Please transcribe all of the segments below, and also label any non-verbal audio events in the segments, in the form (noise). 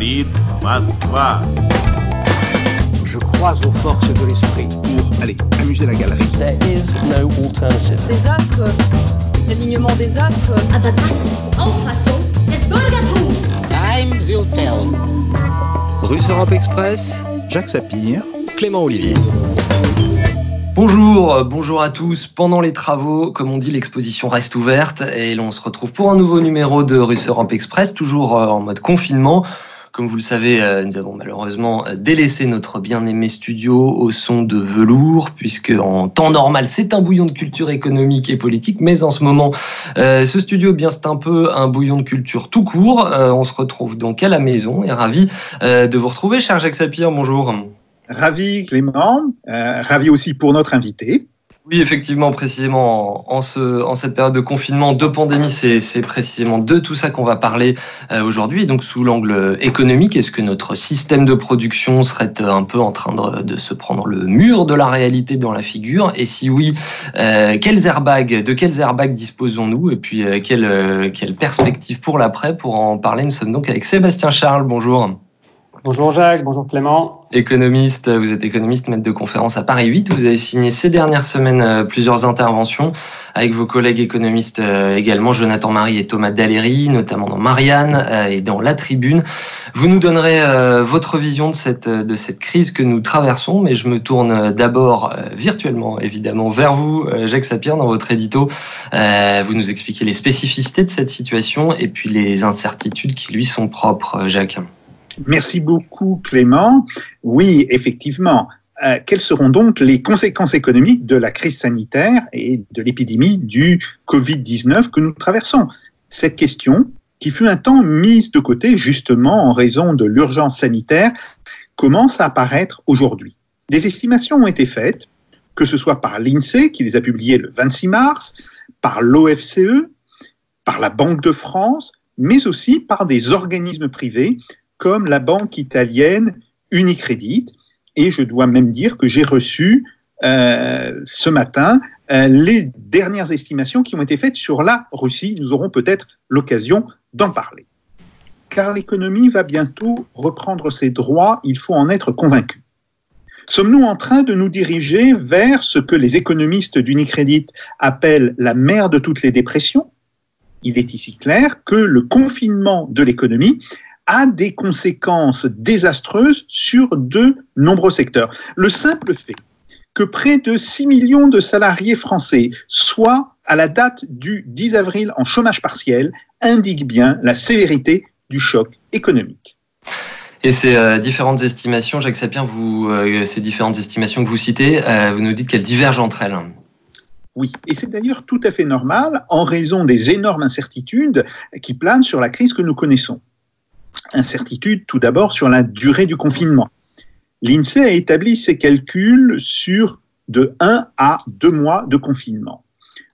говорит Москва. Je crois aux forces de l'esprit. Pour aller amuser la galerie. There is no alternative. Des astres, l'alignement des astres. Aber das ist die Auffassung des Bürgertums. Time will tell. Russe Europe Express, Jacques Sapir. Clément Olivier. Bonjour, euh, bonjour à tous. Pendant les travaux, comme on dit, l'exposition reste ouverte et l'on se retrouve pour un nouveau numéro de Russe Europe Express, toujours euh, en mode confinement. Comme vous le savez, euh, nous avons malheureusement délaissé notre bien-aimé studio au son de velours, puisque en temps normal, c'est un bouillon de culture économique et politique, mais en ce moment, euh, ce studio, eh bien, c'est un peu un bouillon de culture tout court. Euh, on se retrouve donc à la maison et ravi euh, de vous retrouver, cher Jacques Sapir. Bonjour. Ravi Clément, euh, ravi aussi pour notre invité. Oui, effectivement, précisément, en, ce, en cette période de confinement, de pandémie, c'est c'est précisément de tout ça qu'on va parler euh, aujourd'hui. Donc, sous l'angle économique, est-ce que notre système de production serait euh, un peu en train de, de se prendre le mur de la réalité dans la figure? Et si oui, euh, quels airbags, de quels airbags disposons-nous? Et puis, euh, quelle, euh, quelle perspective pour l'après? Pour en parler, nous sommes donc avec Sébastien Charles. Bonjour. Bonjour Jacques, bonjour Clément. Économiste, vous êtes économiste, maître de conférence à Paris 8. Vous avez signé ces dernières semaines euh, plusieurs interventions avec vos collègues économistes euh, également, Jonathan Marie et Thomas Dallery, notamment dans Marianne euh, et dans La Tribune. Vous nous donnerez euh, votre vision de cette, de cette crise que nous traversons, mais je me tourne euh, d'abord euh, virtuellement, évidemment, vers vous, euh, Jacques Sapir, dans votre édito. Euh, vous nous expliquez les spécificités de cette situation et puis les incertitudes qui lui sont propres, euh, Jacques. Merci beaucoup Clément. Oui, effectivement. Euh, quelles seront donc les conséquences économiques de la crise sanitaire et de l'épidémie du Covid-19 que nous traversons? Cette question, qui fut un temps mise de côté justement en raison de l'urgence sanitaire, commence à apparaître aujourd'hui. Des estimations ont été faites, que ce soit par l'INSEE, qui les a publiées le 26 mars, par l'OFCE, par la Banque de France, mais aussi par des organismes privés comme la banque italienne Unicredit. Et je dois même dire que j'ai reçu euh, ce matin euh, les dernières estimations qui ont été faites sur la Russie. Nous aurons peut-être l'occasion d'en parler. Car l'économie va bientôt reprendre ses droits, il faut en être convaincu. Sommes-nous en train de nous diriger vers ce que les économistes d'Unicredit appellent la mère de toutes les dépressions? Il est ici clair que le confinement de l'économie a des conséquences désastreuses sur de nombreux secteurs. Le simple fait que près de 6 millions de salariés français soient à la date du 10 avril en chômage partiel indique bien la sévérité du choc économique. Et ces euh, différentes estimations, Jacques Sapien, vous, euh, ces différentes estimations que vous citez, euh, vous nous dites qu'elles divergent entre elles. Oui, et c'est d'ailleurs tout à fait normal en raison des énormes incertitudes qui planent sur la crise que nous connaissons. Incertitude tout d'abord sur la durée du confinement. L'INSEE a établi ses calculs sur de 1 à 2 mois de confinement.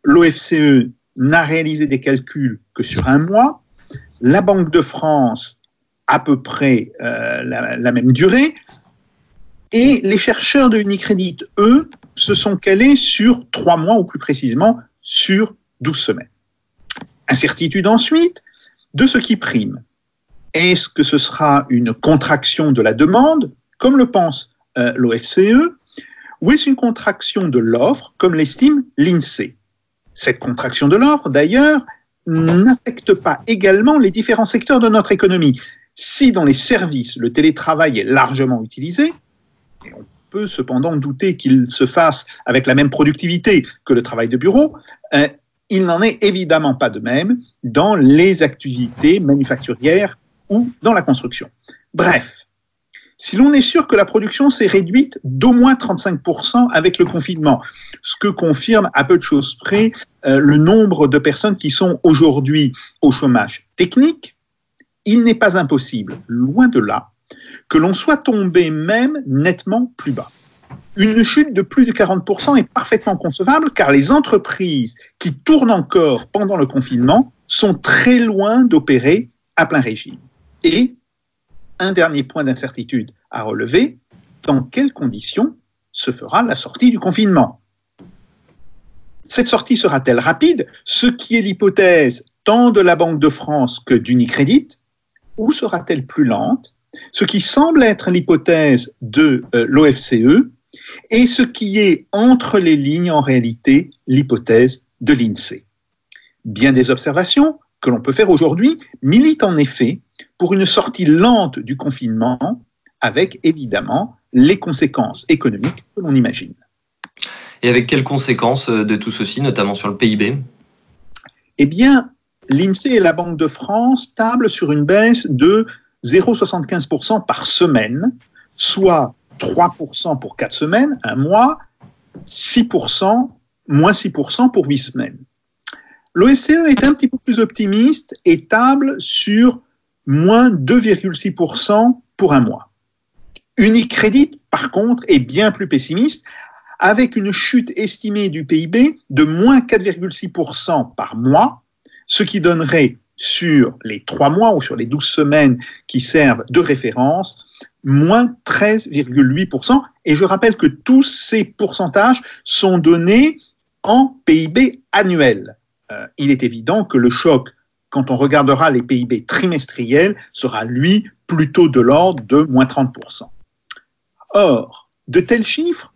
L'OFCE n'a réalisé des calculs que sur un mois. La Banque de France, à peu près euh, la, même durée. Et les chercheurs de Unicredit, eux, se sont calés sur 3 mois, ou plus précisément sur 12 semaines. Incertitude ensuite de ce qui prime. Est-ce que ce sera une contraction de la demande, comme le pense euh, l'OFCE, ou est-ce une contraction de l'offre, comme l'estime l'INSEE Cette contraction de l'offre, d'ailleurs, n'affecte pas également les différents secteurs de notre économie. Si dans les services, le télétravail est largement utilisé, et on peut cependant douter qu'il se fasse avec la même productivité que le travail de bureau, euh, il n'en est évidemment pas de même dans les activités manufacturières ou dans la construction. Bref, si l'on est sûr que la production s'est réduite d'au moins 35% avec le confinement, ce que confirme à peu de choses près euh, le nombre de personnes qui sont aujourd'hui au chômage technique, il n'est pas impossible, loin de là, que l'on soit tombé même nettement plus bas. Une chute de plus de 40% est parfaitement concevable car les entreprises qui tournent encore pendant le confinement sont très loin d'opérer à plein régime. Et un dernier point d'incertitude à relever, dans quelles conditions se fera la sortie du confinement? Cette sortie sera-t-elle rapide, ce qui est l'hypothèse tant de la Banque de France que d'Unicredit, ou sera-t-elle plus lente, ce qui semble être l'hypothèse de euh, l'OFCE et ce qui est entre les lignes en réalité l'hypothèse de l'INSEE. Bien des observations que l'on peut faire aujourd'hui militent en effet pour une sortie lente du confinement avec évidemment les conséquences économiques que l'on imagine. Et avec quelles conséquences euh, de tout ceci, notamment sur le PIB Eh bien, l'INSEE et la Banque de France tablent sur une baisse de 0,75% par semaine, soit 3% pour 4 semaines, un mois, 6%, moins 6% pour 8 semaines. L'OFCE est un petit peu plus optimiste et table sur moins 2,6% pour un mois. Unicredit, par contre, est bien plus pessimiste, avec une chute estimée du PIB de moins 4,6% par mois, ce qui donnerait sur les trois mois ou sur les 12 semaines qui servent de référence, moins 13,8%. Et je rappelle que tous ces pourcentages sont donnés en PIB annuel. Euh, il est évident que le choc, quand on regardera les PIB trimestriels, sera lui plutôt de l'ordre de moins 30%. Or, de tels chiffres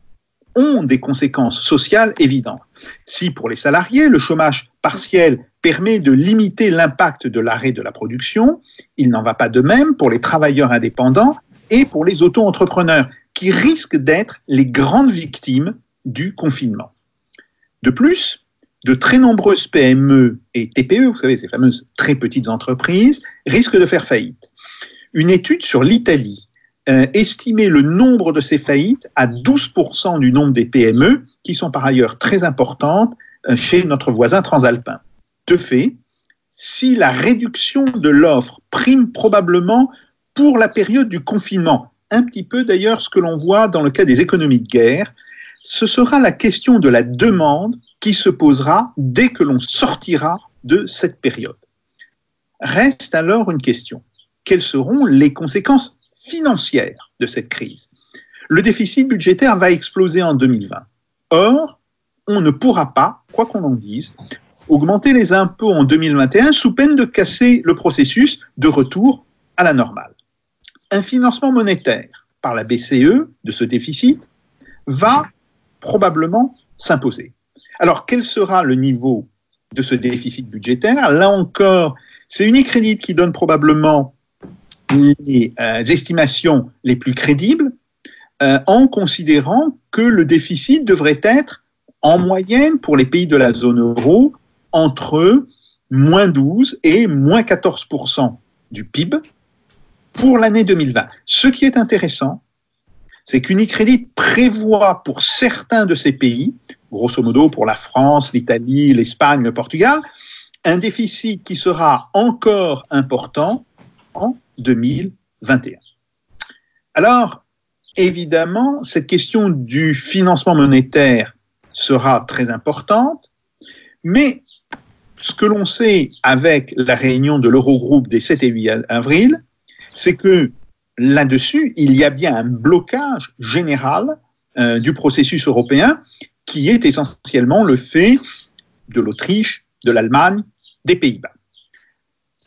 ont des conséquences sociales évidentes. Si pour les salariés, le chômage partiel permet de limiter l'impact de l'arrêt de la production, il n'en va pas de même pour les travailleurs indépendants et pour les auto-entrepreneurs, qui risquent d'être les grandes victimes du confinement. De plus, de très nombreuses PME et TPE, vous savez, ces fameuses très petites entreprises, risquent de faire faillite. Une étude sur l'Italie euh, estimait le nombre de ces faillites à 12% du nombre des PME, qui sont par ailleurs très importantes euh, chez notre voisin transalpin. De fait, si la réduction de l'offre prime probablement pour la période du confinement, un petit peu d'ailleurs ce que l'on voit dans le cas des économies de guerre, ce sera la question de la demande qui se posera dès que l'on sortira de cette période. Reste alors une question. Quelles seront les conséquences financières de cette crise? Le déficit budgétaire va exploser en 2020. Or, on ne pourra pas, quoi qu'on en dise, augmenter les impôts en 2021 sous peine de casser le processus de retour à la normale. Un financement monétaire par la BCE de ce déficit va probablement s'imposer. Alors, quel sera le niveau de ce déficit budgétaire? Là encore, c'est Unicredit qui donne probablement les euh, estimations les plus crédibles euh, en considérant que le déficit devrait être en moyenne pour les pays de la zone euro entre moins 12 et moins 14% du PIB pour l'année 2020. Ce qui est intéressant, c'est qu'Unicredit prévoit pour certains de ces pays, grosso modo pour la France, l'Italie, l'Espagne, le Portugal, un déficit qui sera encore important en 2021. Alors, évidemment, cette question du financement monétaire sera très importante, mais ce que l'on sait avec la réunion de l'Eurogroupe des 7 et 8 avril, c'est que là-dessus, il y a bien un blocage général euh, du processus européen qui est essentiellement le fait de l'Autriche, de l'Allemagne, des Pays-Bas.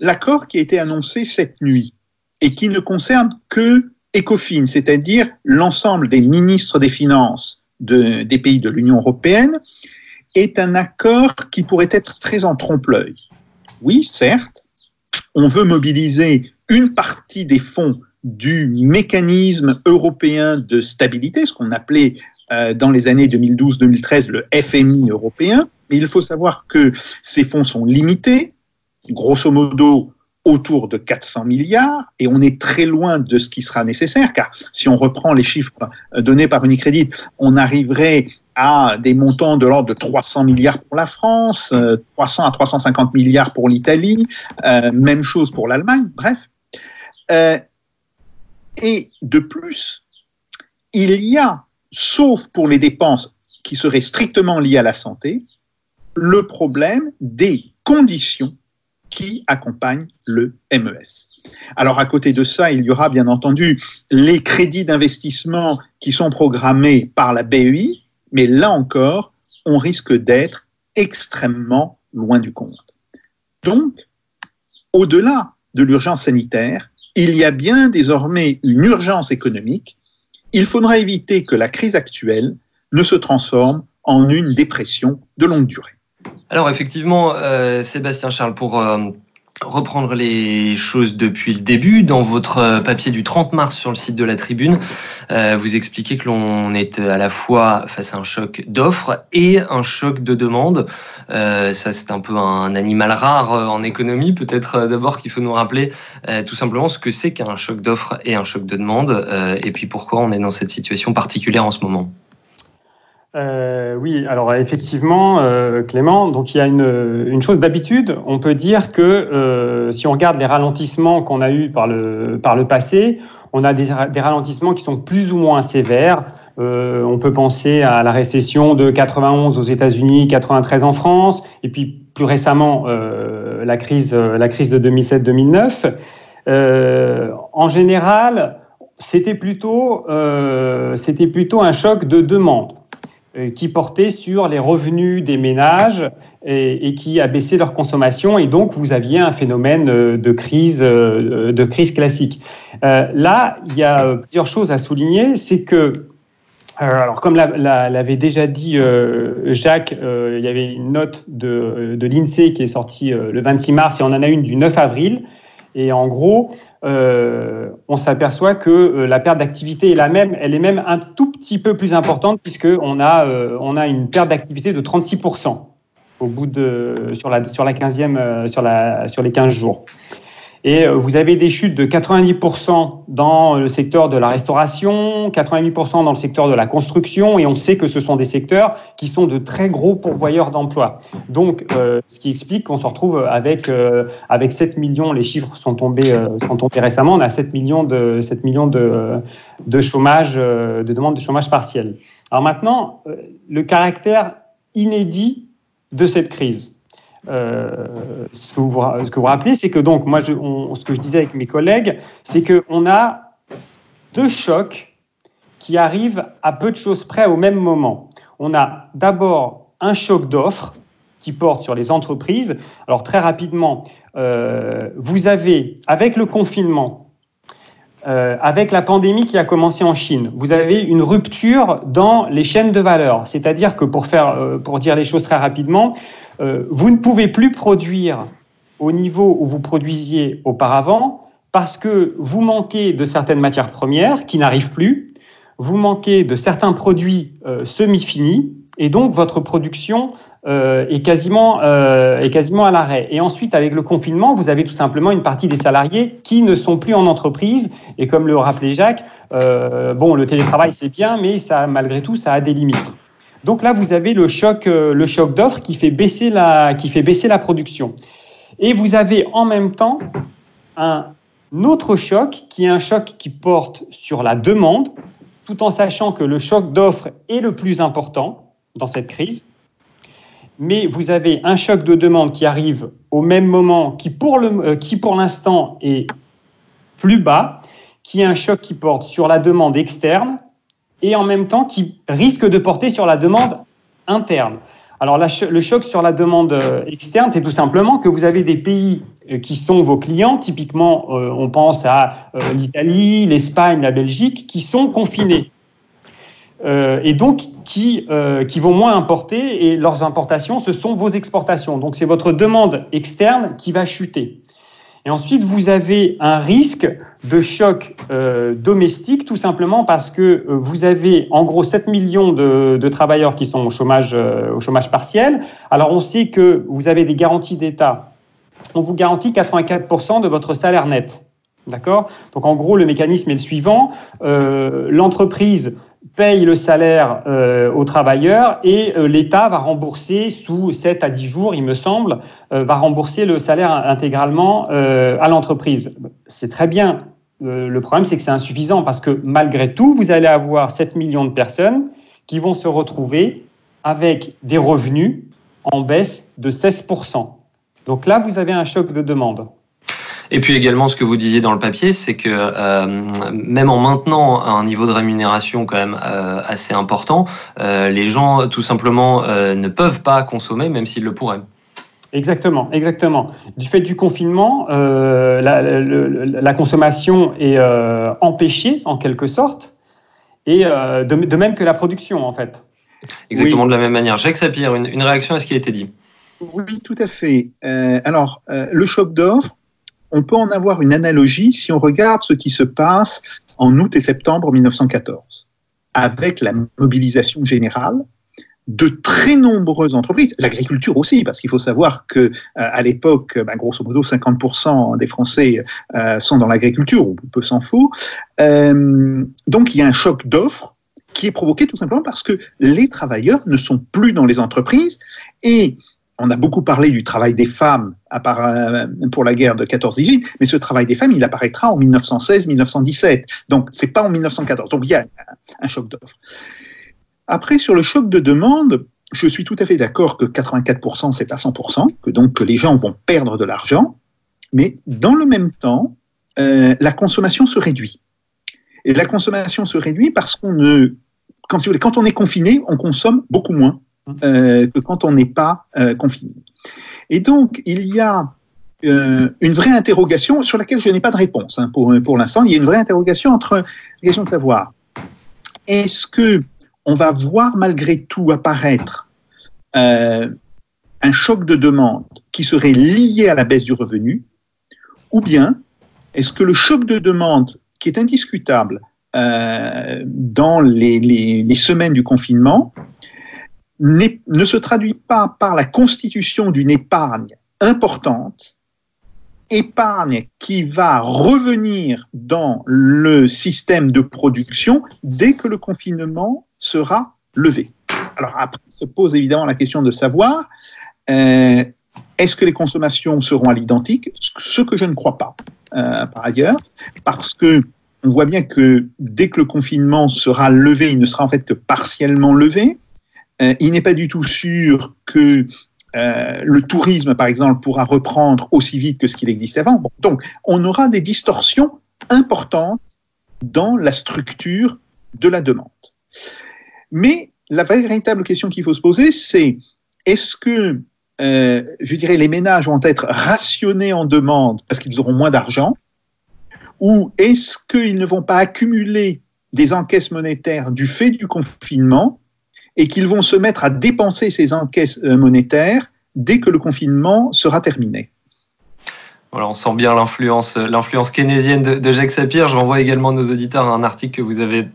L'accord qui a été annoncé cette nuit et qui ne concerne que ECOFIN, c'est-à-dire l'ensemble des ministres des Finances de, des pays de l'Union européenne, est un accord qui pourrait être très en trompe-l'œil. Oui, certes, on veut mobiliser une partie des fonds du mécanisme européen de stabilité, ce qu'on appelait euh, dans les années 2012-2013 le FMI européen, mais il faut savoir que ces fonds sont limités, grosso modo autour de 400 milliards, et on est très loin de ce qui sera nécessaire, car si on reprend les chiffres euh, donnés par Unicredit, on arriverait à des montants de l'ordre de 300 milliards pour la France, 300 euh, à 350 milliards pour l'Italie, même chose pour l'Allemagne, bref. Et de plus, il y a, sauf pour les dépenses qui seraient strictement liées à la santé, le problème des conditions qui accompagnent le MES. Alors à côté de ça, il y aura bien entendu les crédits d'investissement qui sont programmés par la BEI, mais là encore, on risque d'être extrêmement loin du compte. Donc, au-delà de l'urgence sanitaire, il y a bien désormais une urgence économique. Il faudra éviter que la crise actuelle ne se transforme en une dépression de longue durée. Alors effectivement, euh, Sébastien Charles, pour euh, reprendre les choses depuis le début, dans votre euh, papier du 30 mars sur le site de la Tribune, euh, vous expliquez que l'on est à la fois face à un choc d'offres et un choc de demande. Euh, ça, c'est un peu un animal rare en économie. Peut-être d'abord qu'il faut nous rappeler tout simplement ce que c'est qu'un choc d'offres et un choc de demande, et puis pourquoi on est dans cette situation particulière en ce moment. Euh, oui, alors effectivement, euh, Clément, donc il y a une, une chose d'habitude. On peut dire que euh, si on regarde les ralentissements qu'on a eus par le, par le passé, on a des, des ralentissements qui sont plus ou moins sévères. Euh, on peut penser à la récession de 91 aux États-Unis, 93 en France, et puis plus récemment euh, la crise, la crise de 2007-2009. en général, c'était plutôt, c'était plutôt un choc de demande. Euh, qui portait sur les revenus des ménages et, qui a baissé leur consommation et donc vous aviez un phénomène euh, de crise, euh, de crise classique. Là, il y a plusieurs choses à souligner, c'est que alors, comme l'avait déjà dit Jacques, il y avait une note de, de l'INSEE qui est sortie le 26 mars et on en a une du 9 avril. Et en gros, euh, on s'aperçoit que euh, la perte d'activité est la même, elle est même un tout petit peu plus importante puisqu'on a, euh, a une perte d'activité de 36% au bout de, sur, la, sur, la 15e, euh, sur, la, sur les 15 jours. Et euh, vous avez des chutes de 90% dans le secteur de la restauration, 88% dans le secteur de la construction, et on sait que ce sont des secteurs qui sont de très gros pourvoyeurs d'emplois. Donc, euh, ce qui explique qu'on se retrouve avec, euh, avec 7 millions, les chiffres sont tombés, sont tombés récemment, on a 7 millions de, 7 millions de, de chômage, de demandes de chômage partiel. Alors maintenant, le caractère inédit de cette crise. Euh, ce, que vous, vous rappelez, c'est que donc, moi, je, ce que je disais avec mes collègues, c'est qu'on a deux chocs qui arrivent à peu de choses près au même moment. On a d'abord un choc d'offres qui porte sur les entreprises. Alors très rapidement, euh, vous avez, avec le confinement, euh, avec la pandémie qui a commencé en Chine, vous avez une rupture dans les chaînes de valeur. C'est-à-dire que pour, faire, euh, pour dire les choses très rapidement, euh, vous ne pouvez plus produire au niveau où vous produisiez auparavant parce que vous manquez de certaines matières premières qui n'arrivent plus, vous manquez de certains produits semi-finis, et donc votre production euh, est, quasiment, euh, est quasiment à l'arrêt. Et ensuite, avec le confinement, vous avez tout simplement une partie des salariés qui ne sont plus en entreprise. Et comme le rappelait Jacques, euh, bon, le télétravail c'est bien, mais ça, malgré tout, ça a des limites. Donc là, vous avez le choc, le choc d'offres qui fait baisser la, qui fait baisser la production. Et vous avez en même temps un autre choc qui est un choc qui porte sur la demande, tout en sachant que le choc d'offres est le plus important dans cette crise. Mais vous avez un choc de demande qui arrive au même moment, qui pour le, euh, qui pour l'instant est plus bas, qui est un choc qui porte sur la demande externe et en même temps qui risque de porter sur la demande interne. Alors le choc sur la demande euh, externe, c'est tout simplement que vous avez des pays euh, qui sont vos clients, typiquement on pense à l'Italie, l'Espagne, la Belgique, qui sont confinés. Euh, et donc qui, euh, qui vont moins importer et leurs importations, ce sont vos exportations. Donc c'est votre demande externe qui va chuter. Et ensuite, vous avez un risque de choc euh, domestique, tout simplement parce que vous avez en gros 7 millions de, travailleurs qui sont au chômage, au chômage partiel. Alors, on sait que vous avez des garanties d'État. On vous garantit 84% de votre salaire net. D'accord? Donc, en gros, le mécanisme est le suivant. L'entreprise paye le salaire euh, aux travailleurs et euh, l'État va rembourser sous 7 à 10 jours, il me semble, euh, va rembourser le salaire intégralement euh, à l'entreprise. C'est très bien. Euh, le problème, c'est que c'est insuffisant parce que malgré tout, vous allez avoir 7 millions de personnes qui vont se retrouver avec des revenus en baisse de 16%. Donc là, vous avez un choc de demande. Et puis également, ce que vous disiez dans le papier, c'est que euh, même en maintenant un niveau de rémunération quand même euh, assez important, euh, les gens tout simplement euh, ne peuvent pas consommer, même s'ils le pourraient. Exactement, exactement. Du fait du confinement, euh, la, la, la, consommation est euh, empêchée en quelque sorte, et euh, de, de, même que la production en fait. Exactement oui. de la même manière. Jacques Sapir, une, une, réaction à ce qui a été dit. Oui, tout à fait. Euh, alors, euh, le choc d'offres, on peut en avoir une analogie si on regarde ce qui se passe en août et septembre 1914, avec la mobilisation générale de très nombreuses entreprises, l'agriculture aussi, parce qu'il faut savoir que euh, à l'époque, ben, grosso modo, 50% des Français euh, sont dans l'agriculture, on peut s'en fout. Euh, donc il y a un choc d'offres qui est provoqué tout simplement parce que les travailleurs ne sont plus dans les entreprises et on a beaucoup parlé du travail des femmes euh, pour la guerre de 14-18, mais ce travail des femmes, il apparaîtra en 1916-1917. Donc, c'est pas en 1914. Donc, il y a un, choc d'offres. Après, sur le choc de demande, je suis tout à fait d'accord que 84%, c'est pas 100%, que donc les gens vont perdre de l'argent, mais dans le même temps, euh, la consommation se réduit. Et la consommation se réduit parce qu'on ne, quand on est confiné, on consomme beaucoup moins euh, que quand on n'est pas euh, confiné. Et donc, il y a euh, une vraie interrogation sur laquelle je n'ai pas de réponse hein, pour, l'instant. Il y a une vraie interrogation entre la question de savoir est-ce que on va voir malgré tout apparaître un choc de demande qui serait lié à la baisse du revenu, ou bien est-ce que le choc de demande qui est indiscutable dans les, semaines du confinement ne se traduit pas par la constitution d'une épargne importante, épargne qui va revenir dans le système de production dès que le confinement sera levé. Alors après se pose évidemment la question de savoir euh, est-ce que les consommations seront à l'identique Ce que je ne crois pas euh, par ailleurs, parce que on voit bien que dès que le confinement sera levé, il ne sera en fait que partiellement levé. Euh, il n'est pas du tout sûr que euh, le tourisme, par exemple, pourra reprendre aussi vite que ce qu'il existait avant. Donc, on aura des distorsions importantes dans la structure de la demande. Mais la véritable question qu'il faut se poser, c'est est-ce que, euh, je dirais, les ménages vont être rationnés en demande parce qu'ils auront moins d'argent ou est-ce qu'ils ne vont pas accumuler des encaisses monétaires du fait du confinement et qu'ils vont se mettre à dépenser ces encaisses monétaires dès que le confinement sera terminé. Voilà, on sent bien l'influence, l'influence keynésienne de, de, Jacques Sapir. Je renvoie également nos auditeurs à un article que vous avez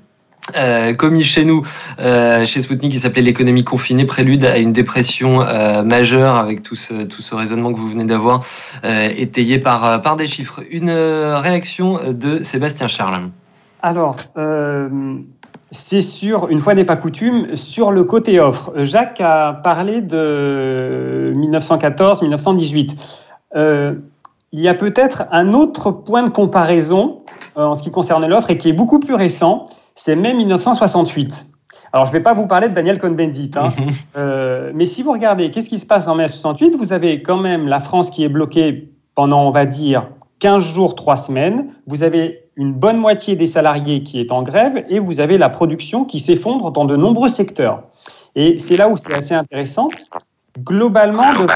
euh, commis chez nous, euh, chez Spoutnik, qui s'appelait L'économie confinée, prélude à une dépression euh, majeure, avec tout ce, tout ce raisonnement que vous venez d'avoir, euh, étayé par, par des chiffres. Une réaction de Sébastien Charles. Alors, c'est sur, une fois n'est pas coutume, sur le côté offre. Jacques a parlé de 1914-1918. Euh, il y a peut-être un autre point de comparaison euh, en ce qui concerne l'offre et qui est beaucoup plus récent, c'est mai 1968. Alors, je ne vais pas vous parler de Daniel Cohn-Bendit, hein, (laughs) euh, mais si vous regardez qu'est-ce qui se passe en mai 68, vous avez quand même la France qui est bloquée pendant, on va dire, 15 jours, 3 semaines. Vous avez une bonne moitié des salariés qui est en grève et vous avez la production qui s'effondre dans de nombreux secteurs. Et c'est là où c'est assez intéressant. Globalement, de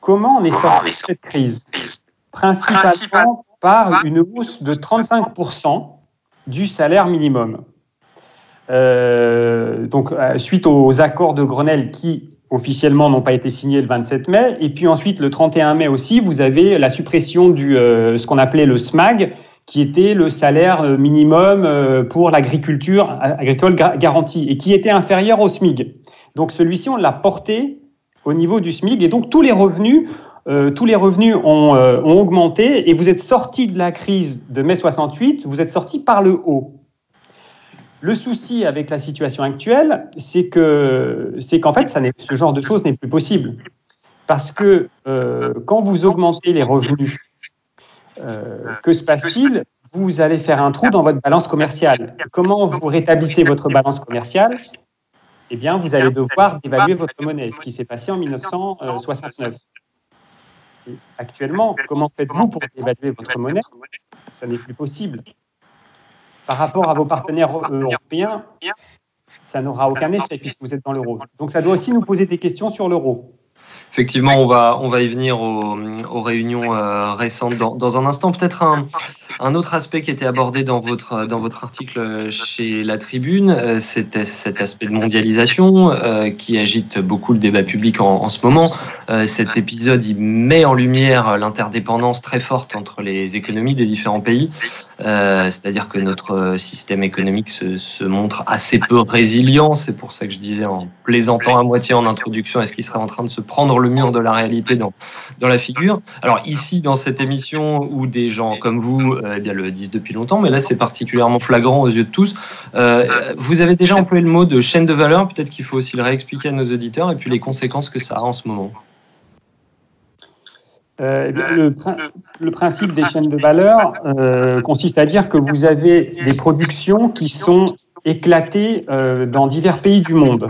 comment on est sorti de cette crise Principalement par une hausse de 35% du salaire minimum. Euh, donc, suite aux accords de Grenelle qui officiellement n'ont pas été signés le 27 mai. Et puis ensuite, le 31 mai aussi, vous avez la suppression du euh, ce qu'on appelait le SMAG, qui était le salaire minimum euh, pour l'agriculture agricole garantie et qui était inférieur au SMIG. Donc celui-ci, on l'a porté au niveau du SMIG et donc tous les revenus, euh, tous les revenus ont, euh, augmenté et vous êtes sorti de la crise de mai 68, vous êtes sorti par le haut. Le souci avec la situation actuelle, c'est que c'est qu'en fait, ce genre de choses n'est plus possible parce que euh, quand vous augmentez les revenus euh, que se passe-t-il? Vous allez faire un trou dans votre balance commerciale. Comment vous rétablissez votre balance commerciale? Eh bien, vous allez devoir dévaluer votre monnaie, ce qui s'est passé en 1969. Et actuellement, comment faites-vous pour dévaluer votre monnaie? Ça n'est plus possible. Par rapport à vos partenaires européens, ça n'aura aucun effet puisque vous êtes dans l'euro. Donc ça doit aussi nous poser des questions sur l'euro. Effectivement, on va, on va y venir aux, aux réunions euh, récentes dans, dans, un instant. Peut-être un, un, autre aspect qui était abordé dans votre, dans votre article chez La Tribune, euh, c'était cet aspect de mondialisation euh, qui agite beaucoup le débat public en, ce moment. Euh, cet épisode, il met en lumière l'interdépendance très forte entre les économies des différents pays. Euh, c'est-à-dire que notre système économique se, se, montre assez peu résilient. C'est pour ça que je disais en plaisantant à moitié en introduction, est-ce qu'il serait en train de se prendre le mur de la réalité dans, dans la figure? Alors ici, dans cette émission, où des gens comme vous euh, eh bien, le disent depuis longtemps, mais là c'est particulièrement flagrant aux yeux de tous, euh, vous avez déjà employé le mot de chaîne de valeur, peut-être qu'il faut aussi le réexpliquer à nos auditeurs, et puis les conséquences que ça a en ce moment. Euh, le, le, principe des chaînes de valeur euh, consiste à dire que vous avez des productions qui sont éclatées euh, dans divers pays du monde.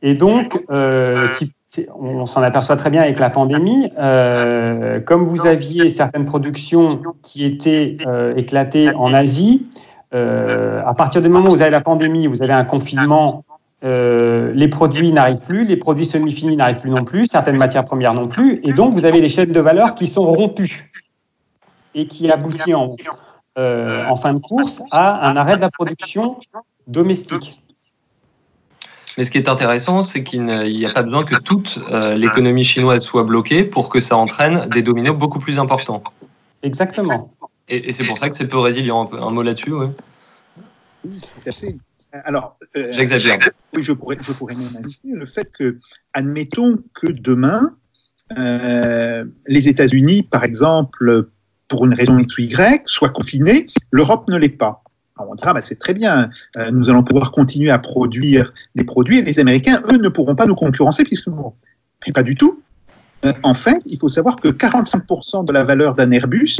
Et donc, euh, qui, on s'en aperçoit très bien avec la pandémie, euh, comme vous aviez certaines productions qui étaient éclatées en Asie, à partir du moment où vous avez la pandémie, vous avez un confinement euh, les produits n'arrivent plus, les produits semi-finis n'arrivent plus non plus, certaines matières premières non plus, et donc vous avez les chaînes de valeur qui sont rompues et qui aboutit en, euh, en fin de course à un arrêt de la production domestique. Mais ce qui est intéressant, c'est qu'il n'y a pas besoin que toute euh, l'économie chinoise soit bloquée pour que ça entraîne des dominos beaucoup plus importants. Exactement. Et, et c'est pour ça que c'est peu résilient. Un, un mot là-dessus, oui. Oui, tout à fait. Alors, euh, j'exagère. Oui, je pourrais, je pourrais même le fait que, admettons que demain, euh, les États-Unis, par exemple, pour une raison X ou Y, soient confinés, l'Europe ne l'est pas. On dira, bah, c'est très bien, euh, nous allons pouvoir continuer à produire des produits et les Américains, eux, ne pourront pas nous concurrencer puisque nous. Mais pas du tout. Euh, en fait, il faut savoir que 45% de la valeur d'un Airbus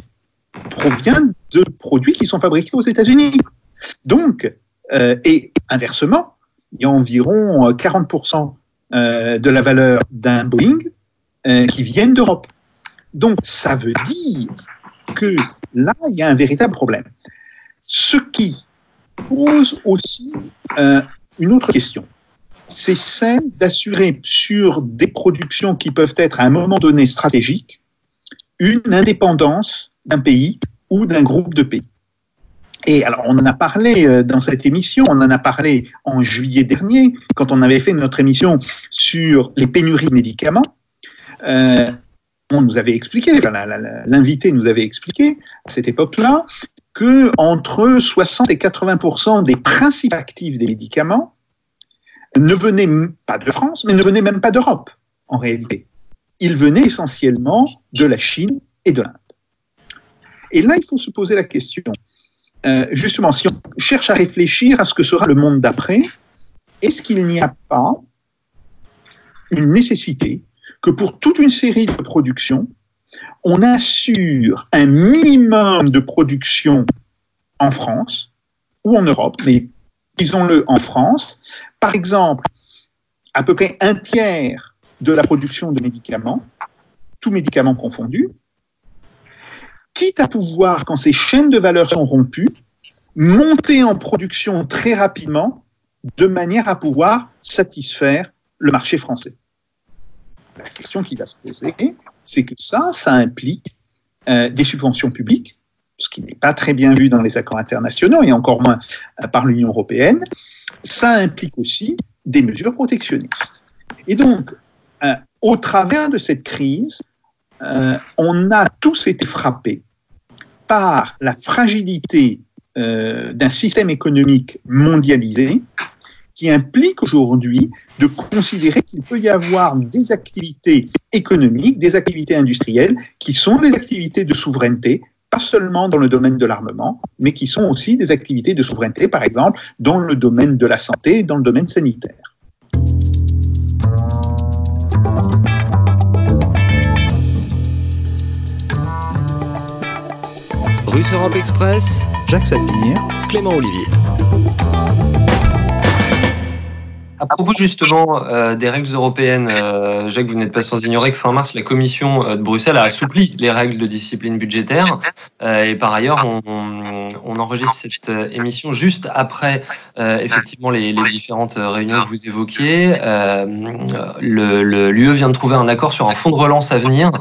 provient de produits qui sont fabriqués aux États-Unis. Donc, euh, et inversement, il y a environ 40% euh, de la valeur d'un Boeing qui viennent d'Europe. Donc, ça veut dire que là, il y a un véritable problème. Ce qui pose aussi euh, une autre question, c'est celle d'assurer sur des productions qui peuvent être à un moment donné stratégiques une indépendance d'un pays ou d'un groupe de pays. Et alors, on en a parlé euh, dans cette émission, on en a parlé en juillet dernier, quand on avait fait notre émission sur les pénuries de médicaments. Euh, on nous avait expliqué, l'invité nous avait expliqué à cette époque-là, que entre 60 et 80% des principes actifs des médicaments ne venaient pas de France, mais ne venaient même pas d'Europe, en réalité. Ils venaient essentiellement de la Chine et de l'Inde. Et là, il faut se poser la question euh, justement, si on cherche à réfléchir à ce que sera le monde d'après, est-ce qu'il n'y a pas une nécessité que pour toute une série de productions, on assure un minimum de production en France ou en Europe, mais disons-le en France, par exemple, à peu près un tiers de la production de médicaments, tous médicaments confondus, quitte à pouvoir, quand ces chaînes de valeur sont rompues, monter en production très rapidement de manière à pouvoir satisfaire le marché français. La question qui va se poser, c'est que ça, ça implique euh, des subventions publiques, ce qui n'est pas très bien vu dans les accords internationaux et encore moins euh, par l'Union européenne. Ça implique aussi des mesures protectionnistes. Et donc, euh, au travers de cette crise, on a tous été frappés par la fragilité d'un système économique mondialisé qui implique aujourd'hui de considérer qu'il peut y avoir des activités économiques, des activités industrielles qui sont des activités de souveraineté, pas seulement dans le domaine de l'armement, mais qui sont aussi des activités de souveraineté, par exemple, dans le domaine de la santé, dans le domaine sanitaire. Russe Europe Express, Jacques Sapir, Clément Olivier. À propos justement euh, des règles européennes, euh, Jacques, vous n'êtes pas sans ignorer que fin mars, la Commission euh, de Bruxelles a assoupli les règles de discipline budgétaire. Euh, et par ailleurs, on, enregistre cette émission juste après effectivement les, différentes réunions que vous évoquiez. L'UE vient de trouver un accord sur un fonds de relance à venir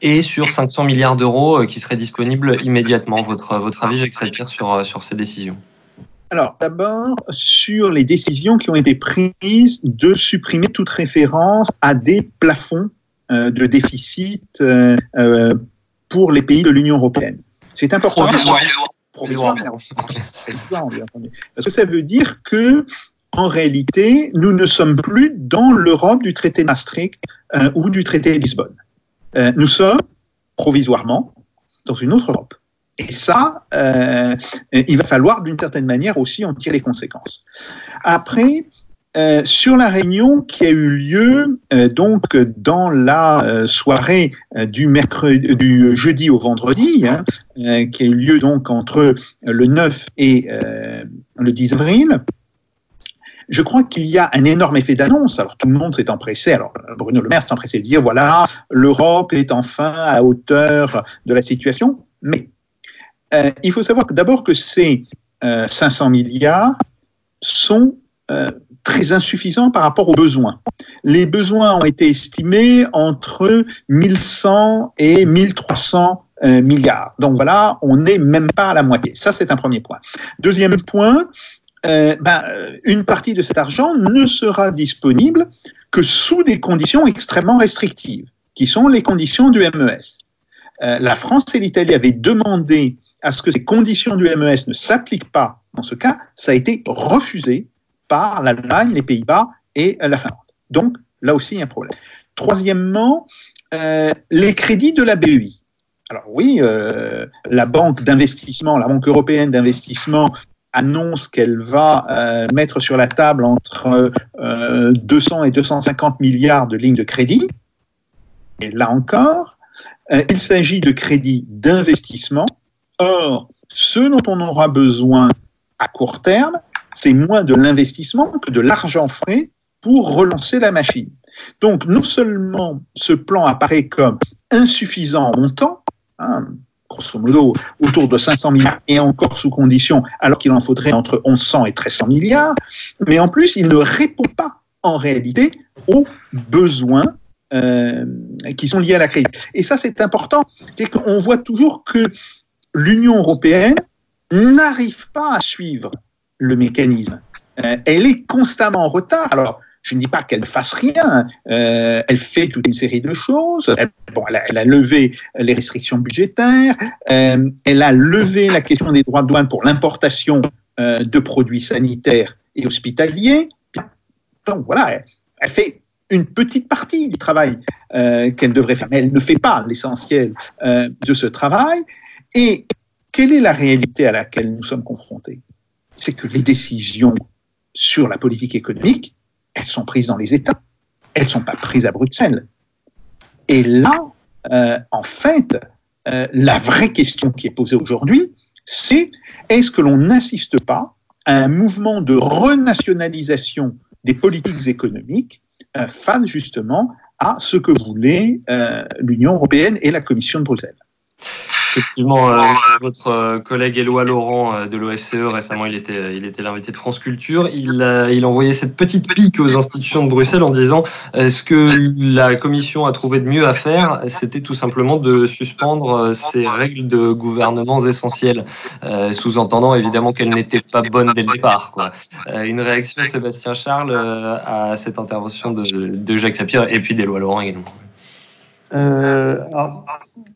et sur 500 milliards d'euros qui seraient disponibles immédiatement. Votre, votre avis, Jacques Sapir, sur, sur ces décisions? Alors, d'abord, sur les décisions qui ont été prises de supprimer toute référence à des plafonds euh, de déficit euh, euh, pour les pays de l'Union européenne. C'est important. Provisoirement. (laughs) Parce que ça veut dire que, en réalité, nous ne sommes plus dans l'Europe du traité de Maastricht ou du traité de Lisbonne. Nous sommes provisoirement dans une autre Europe. Et ça, euh, il va falloir d'une certaine manière aussi en tirer les conséquences. Après, euh, sur la réunion qui a eu lieu euh, donc dans la soirée du jeudi au vendredi, hein, qui a eu lieu donc entre le 9 et le 10 avril, je crois qu'il y a un énorme effet d'annonce. Alors tout le monde s'est empressé. Alors Bruno Le Maire s'est empressé de dire voilà, l'Europe est enfin à hauteur de la situation. Mais euh, il faut savoir d'abord que ces euh, 500 milliards sont euh, très insuffisants par rapport aux besoins. Les besoins ont été estimés entre 1100 et 1300 euh, milliards. Donc voilà, on n'est même pas à la moitié. Ça, c'est un premier point. Deuxième point, euh, ben, une partie de cet argent ne sera disponible que sous des conditions extrêmement restrictives, qui sont les conditions du MES. Euh, la France et l'Italie avaient demandé à ce que ces conditions du MES ne s'appliquent pas dans ce cas, ça a été refusé par l'Allemagne, les Pays-Bas et la Finlande. Donc, là aussi, il y a un problème. Troisièmement, euh, les crédits de la BEI. Alors oui, euh, la banque d'investissement, la banque européenne d'investissement annonce qu'elle va euh, mettre sur la table entre 200 et 250 milliards de lignes de crédit. Et là encore, il s'agit de crédits d'investissement Or, ce dont on aura besoin à court terme, c'est moins de l'investissement que de l'argent frais pour relancer la machine. Donc, non seulement ce plan apparaît comme insuffisant en montant, hein, grosso modo autour de 500 milliards et encore sous condition, alors qu'il en faudrait entre 1100 et 1300 milliards, mais en plus, il ne répond pas en réalité aux besoins euh, qui sont liés à la crise. Et ça, c'est important. C'est qu'on voit toujours que l'Union européenne n'arrive pas à suivre le mécanisme. Euh, elle est constamment en retard. Alors, je ne dis pas qu'elle fasse rien. Euh, elle fait toute une série de choses. Elle, bon, elle, a, levé les restrictions budgétaires. Euh, elle a levé la question des droits de douane pour l'importation euh, de produits sanitaires et hospitaliers. Donc voilà, elle, fait une petite partie du travail euh, qu'elle devrait faire, mais elle ne fait pas l'essentiel euh, de ce travail. Et quelle est la réalité à laquelle nous sommes confrontés? C'est que les décisions sur la politique économique, elles sont prises dans les États, elles ne sont pas prises à Bruxelles. Et là, euh, en fait, euh, la vraie question qui est posée aujourd'hui, c'est est-ce que l'on n'assiste pas à un mouvement de renationalisation des politiques économiques euh, face justement à ce que voulait euh, l'Union européenne et la Commission de Bruxelles? Effectivement, euh, votre euh, collègue Éloi Laurent euh, de l'OFCE, récemment, il était, il était l'invité de France Culture. Il, il envoyait cette petite pique aux institutions de Bruxelles en disant ce que la Commission a trouvé de mieux à faire, c'était tout simplement de suspendre ces règles de gouvernements essentiels, euh, sous-entendant évidemment qu'elles n'étaient pas bonnes dès le départ. Quoi. Euh, une réaction, Sébastien Charles, euh, à cette intervention de, de Jacques Sapir et puis d'Éloi Laurent également. Alors,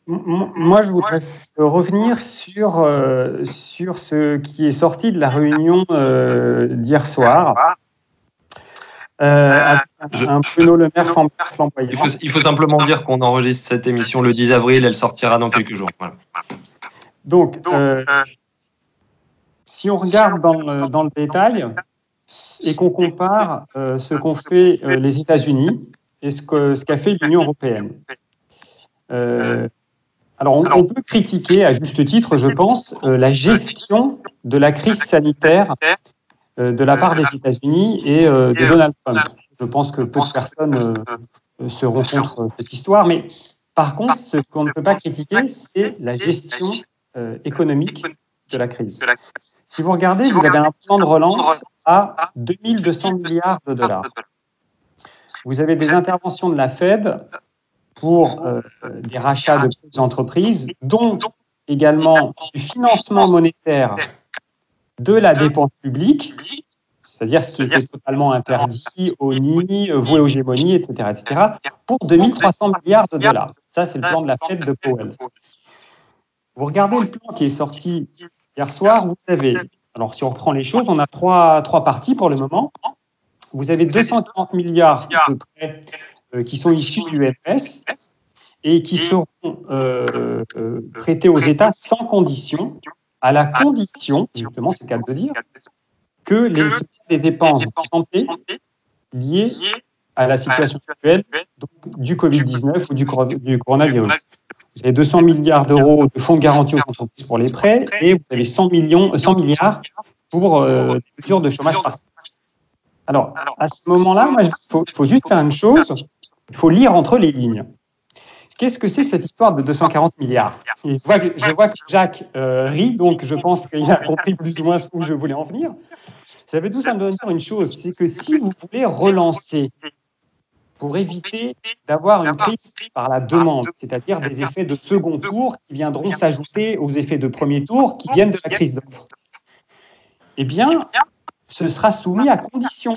moi, je voudrais revenir sur, euh, sur ce qui est sorti de la réunion euh, d'hier soir. Euh, je, un Bruno Le Maire. Il faut, il faut simplement dire qu'on enregistre cette émission le 10 avril, elle sortira dans quelques jours. Voilà. Donc, euh, si on regarde dans le, dans le détail et qu'on compare euh, ce qu'ont fait euh, les États-Unis et ce qu'a ce qu fait l'Union européenne. Euh, alors, on, on, peut critiquer, à juste titre, je pense, euh, la gestion de la crise sanitaire euh, de la part des États-Unis et de Donald Trump. Je pense que peu de personnes se rencontrent cette histoire, mais par contre, ce qu'on ne peut pas critiquer, c'est la gestion économique de la crise. Si vous regardez, vous avez un plan de relance à 2200 milliards de dollars. Vous avez des interventions de la Fed pour des rachats de petites entreprises, dont également du financement monétaire de la dépense publique, c'est-à-dire ce qui était totalement interdit, ONI, voué aux gémonies, etc., etc., pour 2300 milliards de dollars. Ça, c'est le plan de la Fed de Powell. Vous regardez le plan qui est sorti hier soir, vous savez, alors si on reprend les choses, on a trois, trois parties pour le moment. Vous avez 240 milliards de prêts euh, qui sont issus du FS et qui seront euh, euh, prêtés aux États sans condition à la condition, justement, c'est le cas de dire, que les, les dépenses de santé liées à la situation actuelle donc, du Covid-19 ou du, du, coronavirus. Vous avez 200 milliards d'euros de fonds de garantie aux entreprises pour les prêts et vous avez 100, millions, 100 milliards pour euh, les mesures de chômage partiel. Alors, à ce moment-là, il faut, faut juste faire une chose, il faut lire entre les lignes. Qu'est-ce que c'est cette histoire de 240 milliards? Je vois, que, je vois, que, Jacques euh, rit, donc je pense qu'il a compris plus ou moins où je voulais en venir. Ça veut tout simplement dire une chose, c'est que si vous voulez relancer pour éviter d'avoir une crise par la demande, c'est-à-dire des effets de second tour qui viendront s'ajouter aux effets de premier tour qui viennent de la crise d'offre, eh bien, ce sera soumis à conditions